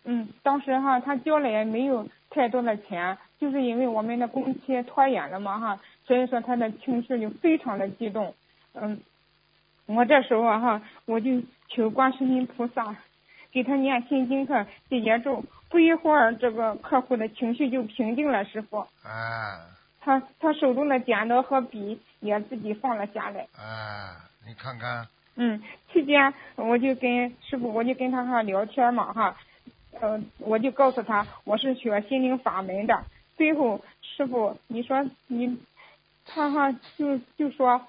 嗯，当时哈，他交了也没有太多的钱，就是因为我们的工期拖延了嘛哈，所以说他的情绪就非常的激动。嗯，我这时候哈，我就求观世音菩萨给他念心经和解结咒，不一会儿这个客户的情绪就平静了，师傅。啊。他他手中的剪刀和笔也自己放了下来。啊，你看看。嗯，期间我就跟师傅，我就跟他哈聊天嘛哈。呃，我就告诉他我是学心灵法门的。最后师傅，你说你，他哈就就说，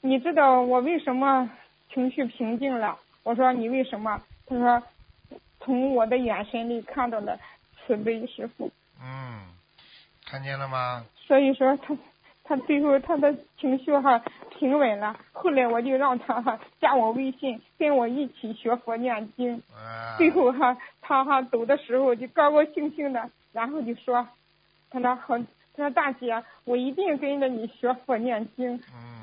你知道我为什么情绪平静了？我说你为什么？他说从我的眼神里看到了慈悲，师傅。嗯，看见了吗？所以说他他最后他的情绪哈平稳了。后来我就让他哈加我微信，跟我一起学佛念经。最后哈。他哈走的时候就高高兴兴的，然后就说：“他说好，他说大姐，我一定跟着你学佛念经。”嗯，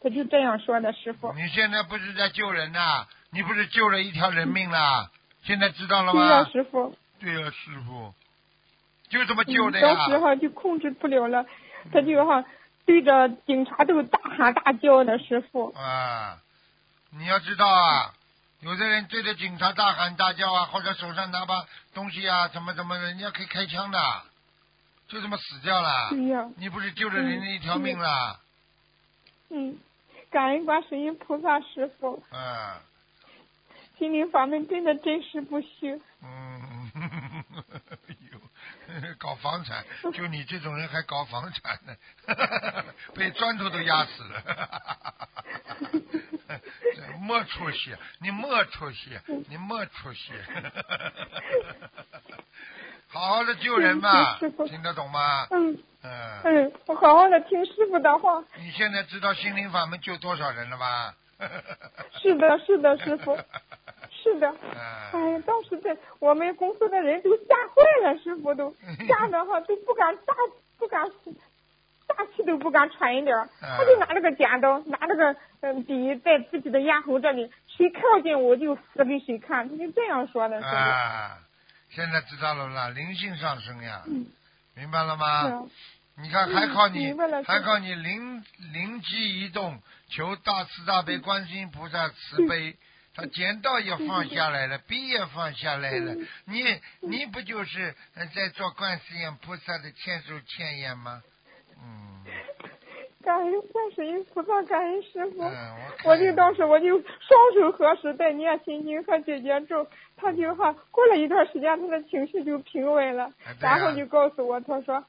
他就这样说的，师傅。你现在不是在救人呐？你不是救了一条人命了？现在知道了吗？对呀，师傅。对呀，师傅，就这么救的呀。当时哈就控制不了了，他就哈对着警察都大喊大叫的，师傅。啊，你要知道啊。有的人对着警察大喊大叫啊，或者手上拿把东西啊，怎么怎么，人家可以开枪的，就这么死掉了。对呀。你不是救了人家一条命了？嗯，感恩观世音菩萨师傅。嗯。心灵法门真的真实不虚。嗯，有搞房产，就你这种人还搞房产呢，被砖头都压死了。没出息，你没出息，你没出息。好好的救人嘛，听得懂吗？嗯嗯嗯，我好好的听师傅的话。你现在知道心灵法门救多少人了吧？是的，是的，师傅，是的。哎呀，当时在我们公司的人都吓坏了，师傅都 吓得哈都不敢大不敢。大气都不敢喘一点，他就拿了个剪刀，拿了个嗯笔在自己的咽喉这里，谁靠近我就死给谁看，他就这样说的。啊，现在知道了啦，灵性上升呀，明白了吗？你看还靠你，还靠你灵灵机一动，求大慈大悲观世音菩萨慈悲，他剪刀也放下来了，笔也放下来了，你你不就是在做观世音菩萨的千手千眼吗？嗯，感恩观世音菩萨，感恩师傅。我就当时我就双手合十在念心经和姐姐咒，他就哈过了一段时间，他的情绪就平稳了，然后就告诉我，他说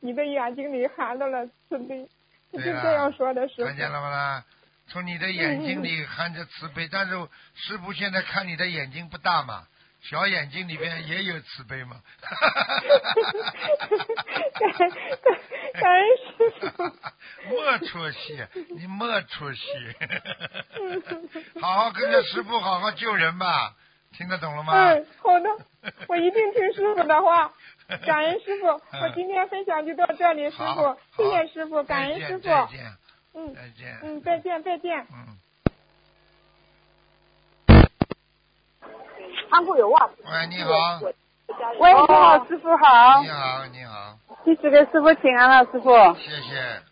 你的眼睛里含到了慈悲，他就这样说的。师傅看见了吗？啦，从你的眼睛里含着慈悲，但是师傅现在看你的眼睛不大嘛。小眼睛里边也有慈悲嘛？感恩师傅。没出息，你没出息。好好跟着师傅好好救人吧，听得懂了吗？嗯，好的，我一定听师傅的话。感恩师傅，我今天分享就到这里，师傅，谢谢师傅，感恩师傅。再见。嗯。再见。嗯，再见，再见。嗯。仓库有袜子。喂，你好。喂，你好，师傅好。你好，你好。弟子给师傅请安了，师傅。谢谢。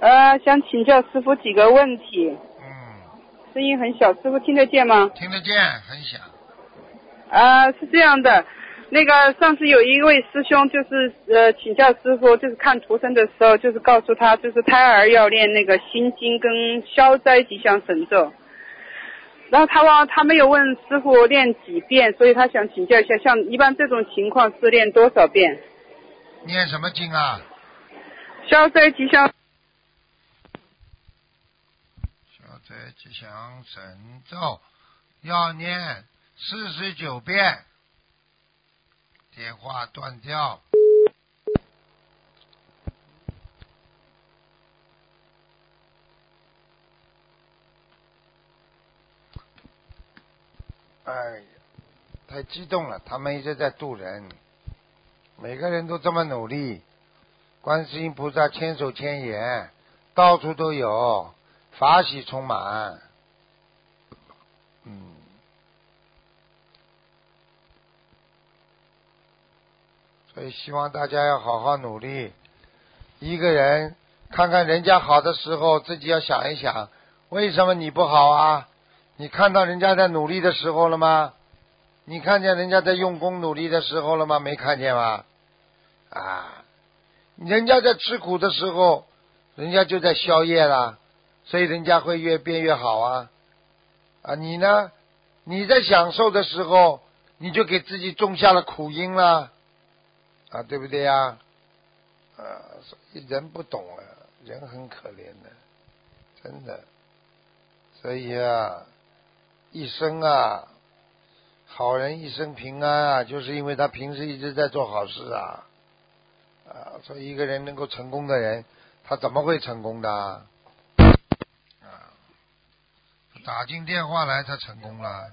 呃，想请教师傅几个问题。嗯。声音很小，师傅听得见吗？听得见，很响。呃，是这样的，那个上次有一位师兄就是呃请教师傅，就是看图生的时候，就是告诉他，就是胎儿要练那个心经跟消灾吉祥神咒。然后他问，他没有问师傅练几遍，所以他想请教一下，像一般这种情况是练多少遍？念什么经啊？消灾吉祥。消灾吉祥神咒要念四十九遍。电话断掉。哎呀，太激动了！他们一直在渡人，每个人都这么努力，观世音菩萨千手千眼，到处都有，法喜充满。嗯，所以希望大家要好好努力。一个人看看人家好的时候，自己要想一想，为什么你不好啊？你看到人家在努力的时候了吗？你看见人家在用功努力的时候了吗？没看见吗？啊，人家在吃苦的时候，人家就在消业了，所以人家会越变越好啊。啊，你呢？你在享受的时候，你就给自己种下了苦因了，啊，对不对呀？啊，所以人不懂啊，人很可怜的，真的。所以啊，一生啊，好人一生平安啊，就是因为他平时一直在做好事啊。啊，所以一个人能够成功的人，他怎么会成功的？啊，打进电话来，他成功了。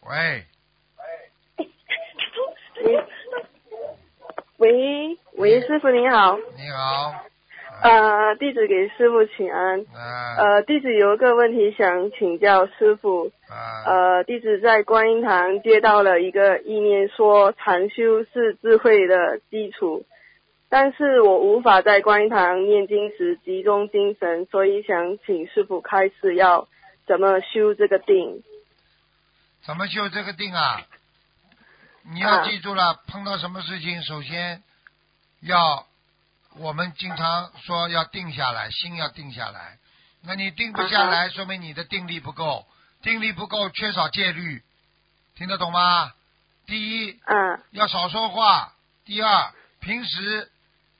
喂，喂喂，师傅你好。你好。呃，弟子给师傅请安。啊。呃，弟子有一个问题想请教师傅。啊。呃，弟子在观音堂接到了一个意念，说禅修是智慧的基础，但是我无法在观音堂念经时集中精神，所以想请师傅开示要怎么修这个定。怎么修这个定啊？你要记住了，碰到什么事情，首先要我们经常说要定下来，心要定下来。那你定不下来，说明你的定力不够，定力不够，缺少戒律，听得懂吗？第一，嗯，要少说话；第二，平时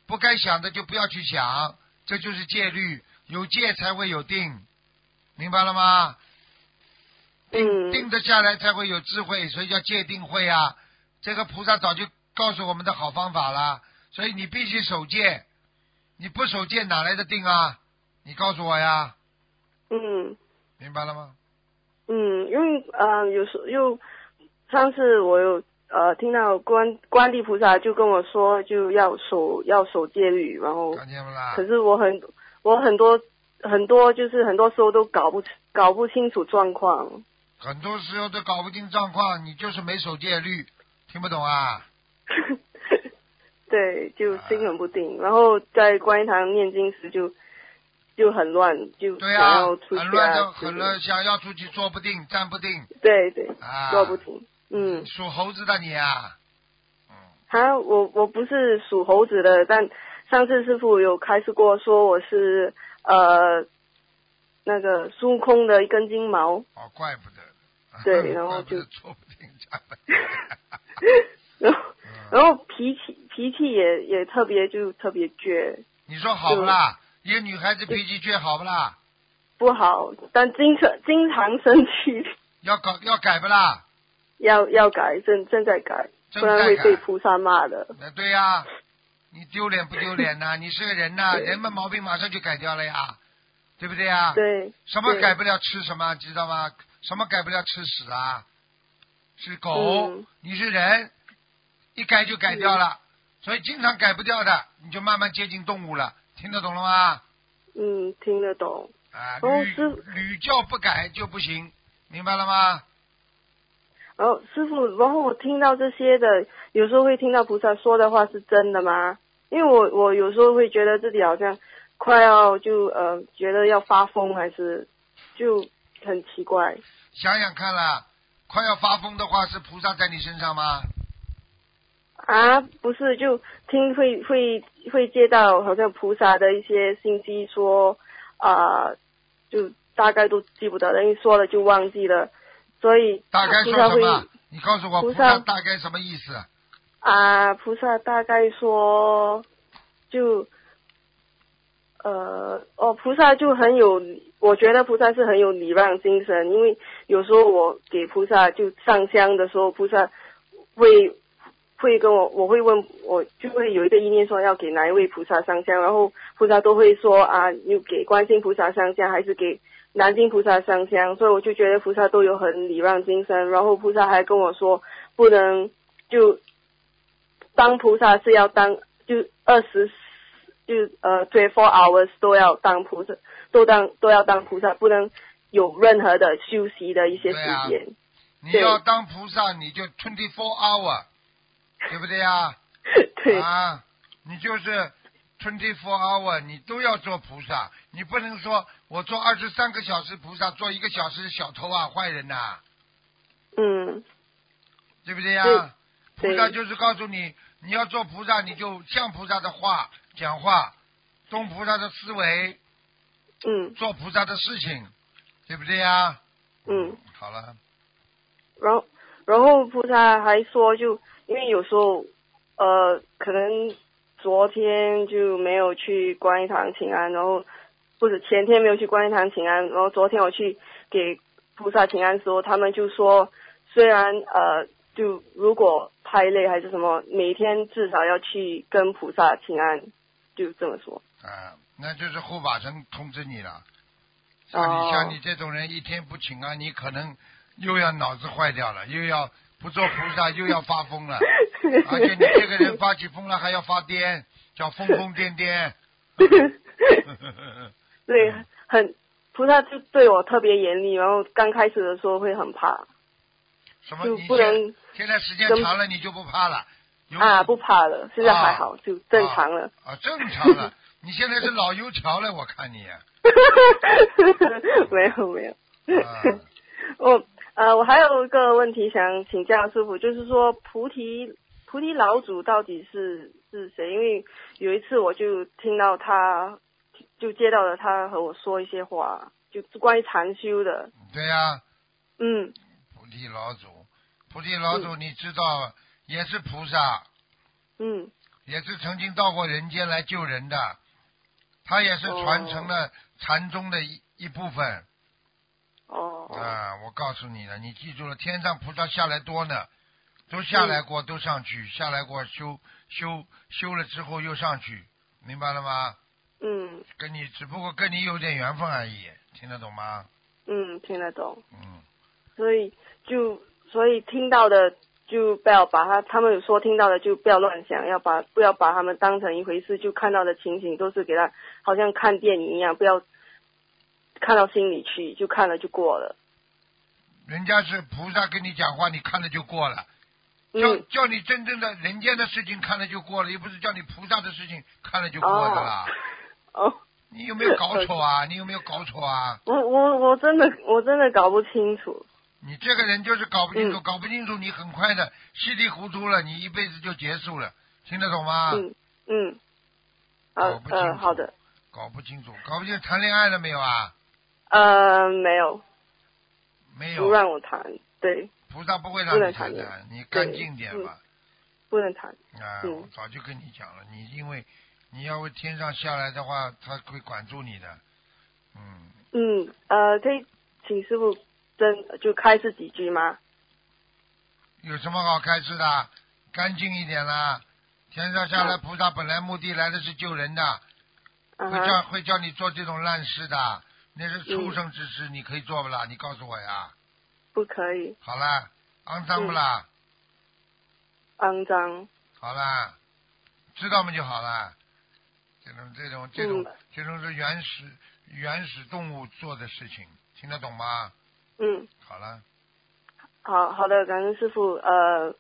不该想的就不要去想，这就是戒律。有戒才会有定，明白了吗？定定得下来才会有智慧，所以叫戒定慧啊。这个菩萨早就告诉我们的好方法了，所以你必须守戒，你不守戒哪来的定啊？你告诉我呀。嗯。明白了吗？嗯，因为呃，有时又上次我有呃听到观观地菩萨就跟我说，就要守要守戒律，然后看见不啦？可是我很我很多很多就是很多时候都搞不搞不清楚状况。很多时候都搞不清状况，你就是没守戒律，听不懂啊？对，就心很不定，然后在观音堂念经时就就很乱，就想要出去很乱很乱，想要出去坐不定，站不定。对对，啊坐不停。嗯，属猴子的你啊，啊，我我不是属猴子的，但上次师傅有开示过，说我是呃那个孙悟空的一根金毛。哦，怪不得。对，然后就得坐不定，站不 然后然后脾气脾气也也特别就特别倔，你说好不啦？一个女孩子脾气倔好不啦？不好，但经常经常生气，要搞要改不啦？要要改，正正在改，不然会被菩萨骂的。那对呀、你丢脸不丢脸呐？你是个人呐、人们毛病马上就改掉了呀，对不对呀？对。什么改不了吃什么，知道吗？什么改不了吃屎啊？是狗，嗯你是人，一改就改掉了，所以经常改不掉的，你就慢慢接近动物了，听得懂了吗？嗯，听得懂。啊，哦屡师屡教不改就不行，明白了吗？然后师傅，然后我听到这些的，有时候会听到菩萨说的话是真的吗？因为我我有时候会觉得自己好像快要就呃觉得要发疯，还是就很奇怪。想想看啦，快要发疯的话，是菩萨在你身上吗？啊，不是，就听会会会接到好像菩萨的一些信息说啊、就大概都记不得了，因为说了就忘记了，所以大概菩萨会说什么？你告诉我，菩菩萨萨大概什么意思？啊，菩萨大概说，就，呃，哦，菩萨就很有，我觉得菩萨是很有礼让精神，因为有时候我给菩萨就上香的时候，菩萨会会跟我，我会问我就会有一个意念说要给哪一位菩萨上香，然后菩萨都会说啊，你给观世音菩萨上香还是给南京菩萨上香，所以我就觉得菩萨都有很礼让精神，然后菩萨还跟我说不能就当菩萨是要当就二十就呃 twenty four hours 都要当菩萨，都当都要当菩萨，不能有任何的休息的一些时间。你要当菩萨，你就 twenty four hour，对不对呀？对。啊，你就是 twenty four hour，你都要做菩萨，你不能说我做二十三个小时菩萨，做一个小时小偷啊、坏人呐、嗯，对不对呀？对菩萨就是告诉你，你要做菩萨，你就像菩萨的话讲话，动菩萨的思维，嗯，做菩萨的事情，对不对呀？嗯，好了，然后然后菩萨还说就，因为有时候呃可能昨天就没有去观音堂请安，然后或者前天没有去观音堂请安，然后昨天我去给菩萨请安的时候，他们就说虽然呃就如果太累还是什么，每天至少要去跟菩萨请安，就这么说。啊，那就是护法神通知你了。像你像你这种人，一天不请安，你可能又要脑子坏掉了，又要不做菩萨，又要发疯了。而且你这个人发起疯了还要发癫，叫疯疯癫癫。对，很菩萨就对我特别严厉，然后刚开始的时候会很怕，什么？不能现在时间长了，你就不怕了？啊不怕了，现在还好，就正常了。啊，正常了。你现在是老油条了，我看你。没有没有，啊我呃我还有一个问题想请教师傅，就是说菩提菩提老祖到底是是谁？因为有一次我就听到他，就接到了他和我说一些话，就关于禅修的。对呀、嗯菩提老祖，菩提老祖，你知道也是菩萨，嗯也是曾经到过人间来救人的，他也是传承了禅宗的一一部分。哦啊，我告诉你了，你记住了，天上菩萨下来多呢，都下来过，都上去，下来过修修修了之后又上去，明白了吗？嗯跟你只不过跟你有点缘分而已，听得懂吗？嗯，听得懂。嗯，所以就所以听到的就不要把他，他们有说听到的就不要乱想，要把不要把他们当成一回事，就看到的情形都是给他好像看电影一样，不要看到心里去，就看了就过了。人家是菩萨跟你讲话，你看了就过了。叫嗯叫你真正的人间的事情看了就过了，又不是叫你菩萨的事情看了就过的啦。哦，你有没有搞错啊？你有没有搞错啊？我我我真的我真的搞不清楚。你这个人就是搞不清楚，嗯搞不清楚，你很快的稀里糊涂了，你一辈子就结束了，听得懂吗？嗯嗯，呃搞不清楚呃好的，搞不清楚，搞不清楚谈恋爱了没有啊？呃没有没有不，让我谈，对，菩萨不会让你谈的的，你干净点对吧。不能谈。啊，嗯我早就跟你讲了，你因为你要为天上下来的话，他会管住你的。嗯，嗯呃，可以请师傅真就开示几句吗？有什么好开示的？干净一点啦！天上下来，嗯菩萨本来目的来的是救人的，啊会叫，会叫你做这种烂事的，那是畜嗯生之事，你可以做不啦？你告诉我呀。不可以好啦，肮脏不嗯啦？肮脏。好啦，知道吗就好了。这种这种这种、嗯这种是原始原始动物做的事情，听得懂吗？嗯，好了，好好的，感恩师傅。呃，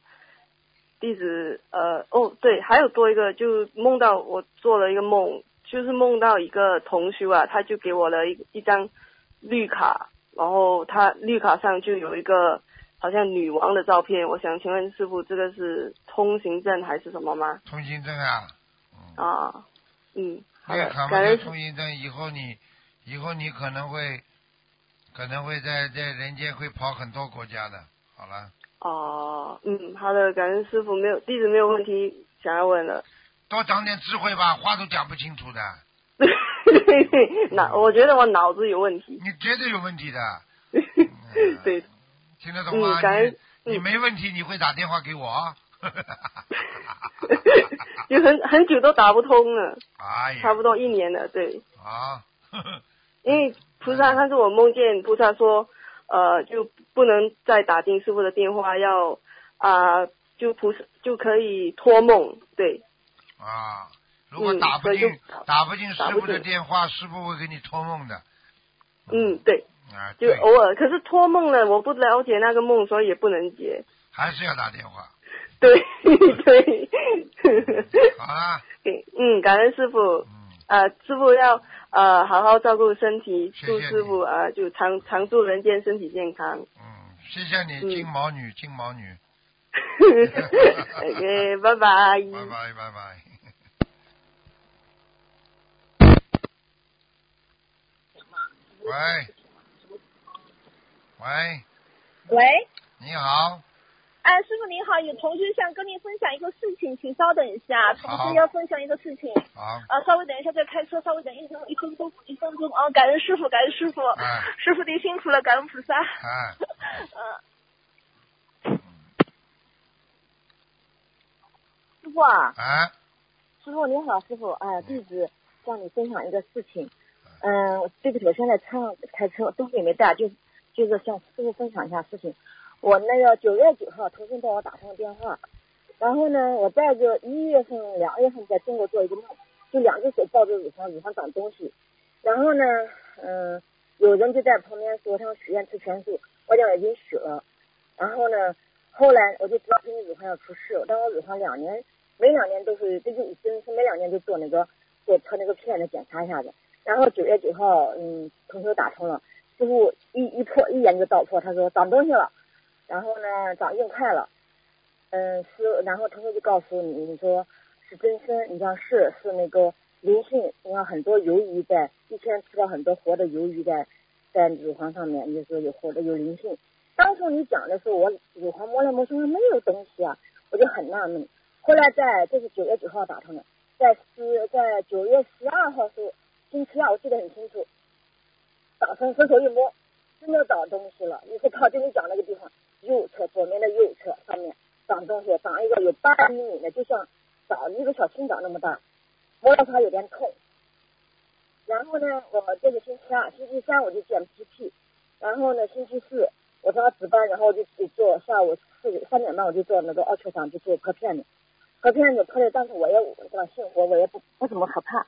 弟子呃哦对，还有多一个，就梦到我做了一个梦，就是梦到一个同修啊，他就给我了一一张绿卡，然后他绿卡上就有一个好像女王的照片。我想请问师傅，这个是通行证还是什么吗？通行证啊，啊，嗯，好的那卡，嘛感恩通行证，以后你以后你可能会可能会在在人间会跑很多国家的。好了，哦，嗯，好的，感恩师傅，没有弟子没有问题想要问了。多长点智慧吧，话都讲不清楚的，脑，我觉得我脑子有问题。你绝对有问题的，对，听得懂吗？嗯感恩你你没问题，你会打电话给我？就很很久都打不通了，哎呀，差不多一年了，对。啊，因为菩萨，但是我梦见菩萨说，呃，就不能再打丁师傅的电话，要啊、就菩萨就可以托梦，对，啊，如果嗯打不进、打不进师傅的电话，师傅会给你托梦的。嗯，对，啊，就，偶尔。可是托梦呢，我不了解那个梦，所以也不能接。还是要打电话。对对，好啦，对，嗯，感恩师傅，呃，师傅要呃好好照顾身体，谢祝师傅呃就常常祝人间，身体健康。嗯谢谢你，嗯金毛女，金毛女，OK，拜拜。拜拜拜拜。喂，喂，喂，你好，哎，师傅您好，有同学想跟您分享一个事情，请稍等一下，同好学要分享一个事情。好，啊，稍微等一下，再开车，稍微等一分一分钟，一分钟啊！感恩师傅，感恩师傅，哎。师傅您辛苦了，感恩菩萨。哎，嗯、师傅啊，哎，师傅您好，师傅，哎，弟子向你分享一个事情。嗯，对不起，我现在车上开车，东西也没带，就就是向师傅分享一下事情。我那个九月九号，腾讯帮我打通电话，然后呢，我在这一月份、两月份在中国做一个梦，就两只手抱着乳房，乳房长东西，然后呢，嗯，有人就在旁边说他要许愿吃全素，我讲已经许了，然后呢，后来我就知道今年乳房要出事，但我乳房两年每两年都是，这就已经是每两年都做那个做测那个片子检查一下子，然后九月九号，嗯，同学打通了，师傅一一破一眼就道破，他说长东西了，然后呢长硬块了，嗯是，然后同学就告诉你，你说是真身，你讲是是那个灵性，你看很多鱿鱼在一天吃了很多活的鱿鱼在在乳房上面，你说有活的有灵性。当初你讲的时候，我乳房摸来摸去没有东西啊，我就很纳闷。后来在这是九月九号打通的，在十在九月十二号时候星期二，我记得很清楚，打通伸手一摸，真的长东西了。你是靠近你讲那个地方，右侧左面的右侧上面长东西，长一个有八厘米的，就像长一个小青枣那么大，摸到它有点痛。然后呢，我这个星期二、星期三我就见 PP，然后呢，星期四我正好值班，然后我就去做下午四三点半我就做那个二车上就做拍片子，拍片子拍的，但是我也是吧，信佛我也不不怎么可怕，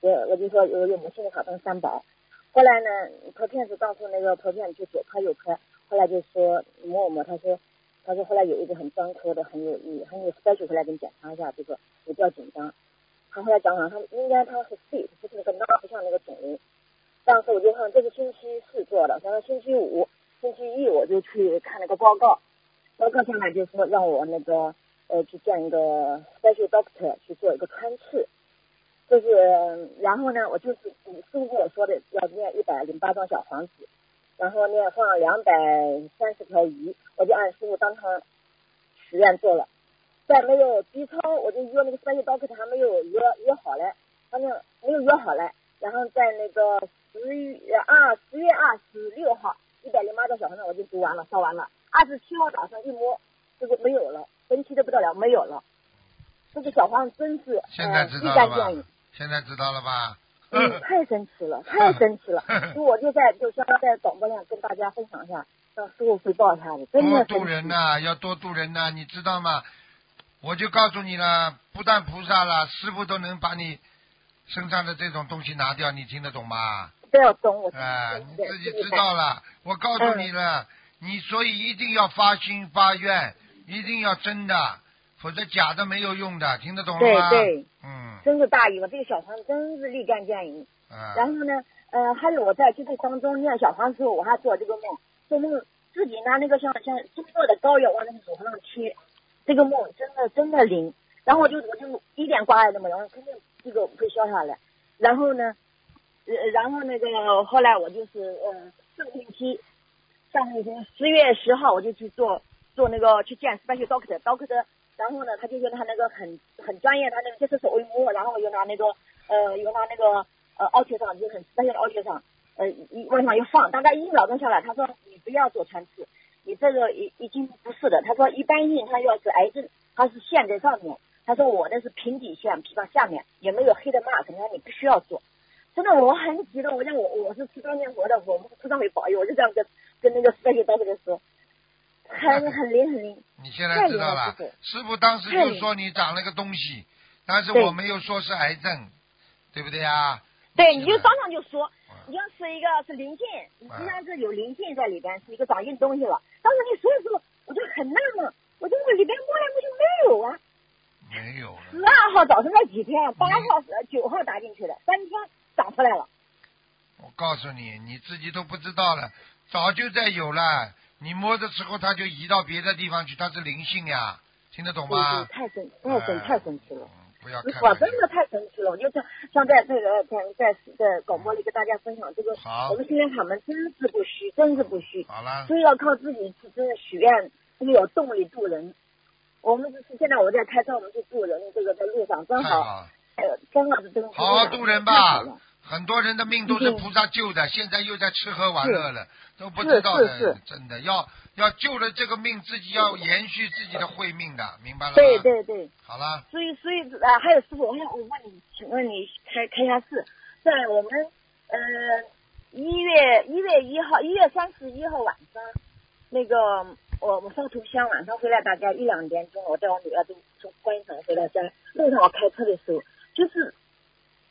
我我就说有有母信用卡当三宝。后来呢，他骗子当初那个拍片就左拍右拍，后来就说摸摸，他说他说后来有一个很专科的很有很有 special 回来给你检查一下这个，你不要紧张。他后来讲讲，他应该他是 fit，不是那个那不像那个肿瘤。当时我就看这是星期四做的，然后星期五、星期一我就去看那个报告，报告上来就说让我那个呃去见一个 special doctor 去做一个穿刺，就是然后呢，我就是师傅跟我说的要念一百零八张小房子，然后念放两百三十条鱼，我就按师傅当场许愿做了。在没有 B 超，我就约那个专业 doctor 还没有约约好嘞，反正没有约好嘞。然后在那个十月二十月二十六号一百零八张小房子我就读完了，烧完了。二十七号早上一摸，这个没有了，神奇的不得了，没有了。这个小房子真是现在呃立知道了吧竿见影，？现在知道了吧？嗯，太神奇了，太神奇了。所以我就在就像在广播上跟大家分享一下，让师傅汇报一下子，真多度人呐、要多度人呐、你知道吗？我就告诉你了，不但菩萨了，师傅都能把你身上的这种东西拿掉，你听得懂吗？不要懂我。哎、你自己知道了，我告诉你了，你所以一定要发心发愿，一定要真的，否则假的没有用的，听得懂了吗？对对，嗯真是大意了，这个小房子真是立竿见影。嗯，然后呢，呃，还有我在这个当中念小房子时候，我还做这个梦，做梦自己拿那个像像中药的膏药往那个手上贴，这个梦真的真的灵。然后我就我就一点挂碍都没有，肯定这个会消下来。然后呢，呃，然后那个后来我就是呃上个星期，上个星期十月十号我就去做做那个去见 special doctor doctor，然后呢他就用他那个很很专业，他那个就是手一摸，然后又拿那个呃又拿那个呃凹缺上，就很专业的凹缺上，呃一往上一放，大概一秒钟下来，他说你不要做穿刺，你这个已已经不是的，他说一般硬他要是癌症，他是线在上面，他说我那是平底线，皮到下面也没有黑的 mark，他说你不需要做。真的我很激动，我讲我我是吃张念佛的，我们菩萨会保佑，我就这样跟跟那个 special doctor 说。很很灵很灵。你现在知道了师傅当时就说你长了个东西，但是我没有说是癌症，对不对啊？对，你就当场就说，嗯你要是一个是灵性，你实际上是有灵性在里边，是一个长硬东西了。当时你说的时候，我就很纳闷，我就我里边摸来不就没有啊？没有了。十二号早晨那几天，八号、呃九号打进去的，三天长出来了。我告诉你，你自己都不知道了，早就在有了。你摸的时候，它就移到别的地方去，它是灵性呀，听得懂吗对，？太神，太神，哎太神奇了。不要师傅啊，开玩笑真的太神奇了！我就像像在这个在在在广播里跟大家分享这个，好我们心灵法门真是不虚，真是不虚，好了，所以要靠自己去真的许愿，这个有动力渡人。我们是现在我在开车，我们去渡人，这个在路上正好，太好了，呃，正好是真好好渡人吧了。很多人的命都是菩萨救的，现在又在吃喝玩乐了，都不知道的真的要要救了这个命，自己要延续自己的慧命的，明白了吗？对对对，好了，所以所以啊，还有师傅，我想我问你，请问你开开一下市，在我们呃一月一月一号一月三十一号晚上，那个我我烧头香，晚上回来大概一两点钟，我带我女儿都从观音堂回到家，路上我开车的时候，就是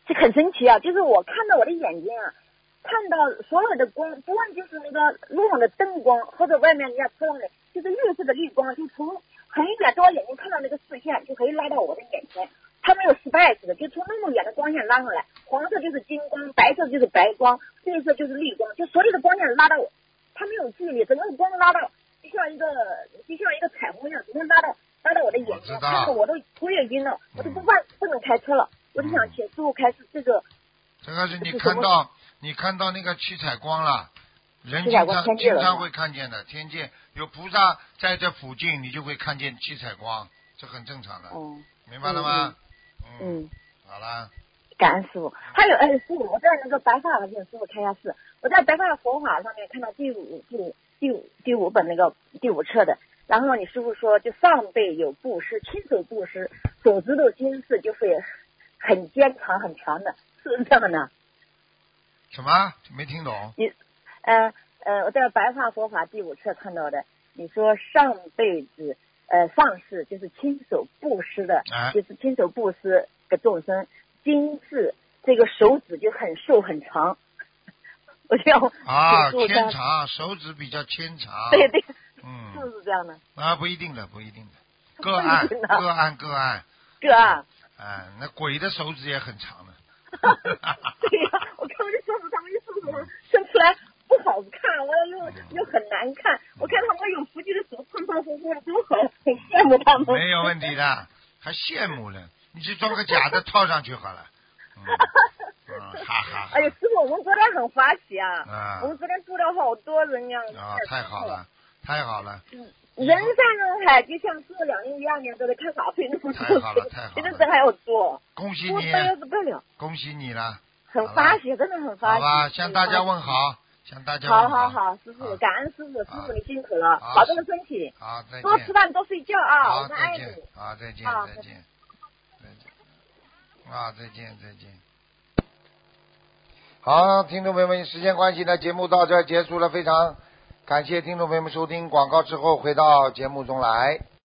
这很神奇啊，就是我看到我的眼睛啊。看到所有的光，不论就是那个路上的灯光，或者外面人家车上的，就是绿色的绿光，就从很远到我眼睛看到那个视线，就可以拉到我的眼前。它没有 space 的，就从那么远的光线拉上来，黄色就是金光，白色就是白光，绿色就是绿光，就所有的光线拉到我，它没有距离，整个光拉到，就像一个就像一个彩虹一样，直接拉到拉到我的眼睛，我知道看得我都头也晕了，我都不办不能开车了。我就想请师傅开始这个这个是你看到你看到那个七彩光了，人经常经常会看见的，天界有菩萨在这附近，你就会看见七彩光，这很正常的，哦，明白了吗？嗯。好了，感恩师傅。还有，哎，师傅，我在那个白发请师傅开下示。我在白发佛法上面看到第五、第五、第五、第五本那个第五册的。然后你师傅说，就上辈有布施，亲手布施，手指头今世就会很坚强、很强的，是不是这样的？什么没听懂？你，呃呃，我在白话佛法第五册看到的，你说上辈子呃上世就是亲手布施的，哎就是亲手布施的众生，今世这个手指就很瘦很长，我就要啊，请师傅牵长，手指比较牵长。对对，嗯是不是这样的？啊，不一定的，不一定的，个案个案个案个案，哥啊，哎，那鬼的手指也很长的。对呀、我看我的手指他们一手指伸出来不好看，我又又很难看，我看他们有福气的手胖胖乎乎的，多好，很羡慕他们。没有问题的，还羡慕呢，你去装个假的套上去好了。嗯，嗯哈哈哈 哎。呀，师傅，我们昨天很欢喜啊！啊我们昨天住了好多人呀、啊，太好了，太好了，人山人海，就像是两年一二年都在看啥会那么太好了太好了。现在人还要多，恭喜你，多得不得了，恭喜你了，很欢喜，真的很欢喜。好吧，向大家问好，向大家好。问好好，师傅，感恩师傅，师傅你辛苦了，保重身体，好，再多吃，饭多睡觉啊，好，我们爱你。，好，再见，再见，再见，啊，再见，再见。好，听众朋友们，时间关系呢，节目到这儿结束了，非常感谢听众朋友们收听广告之后回到节目中来。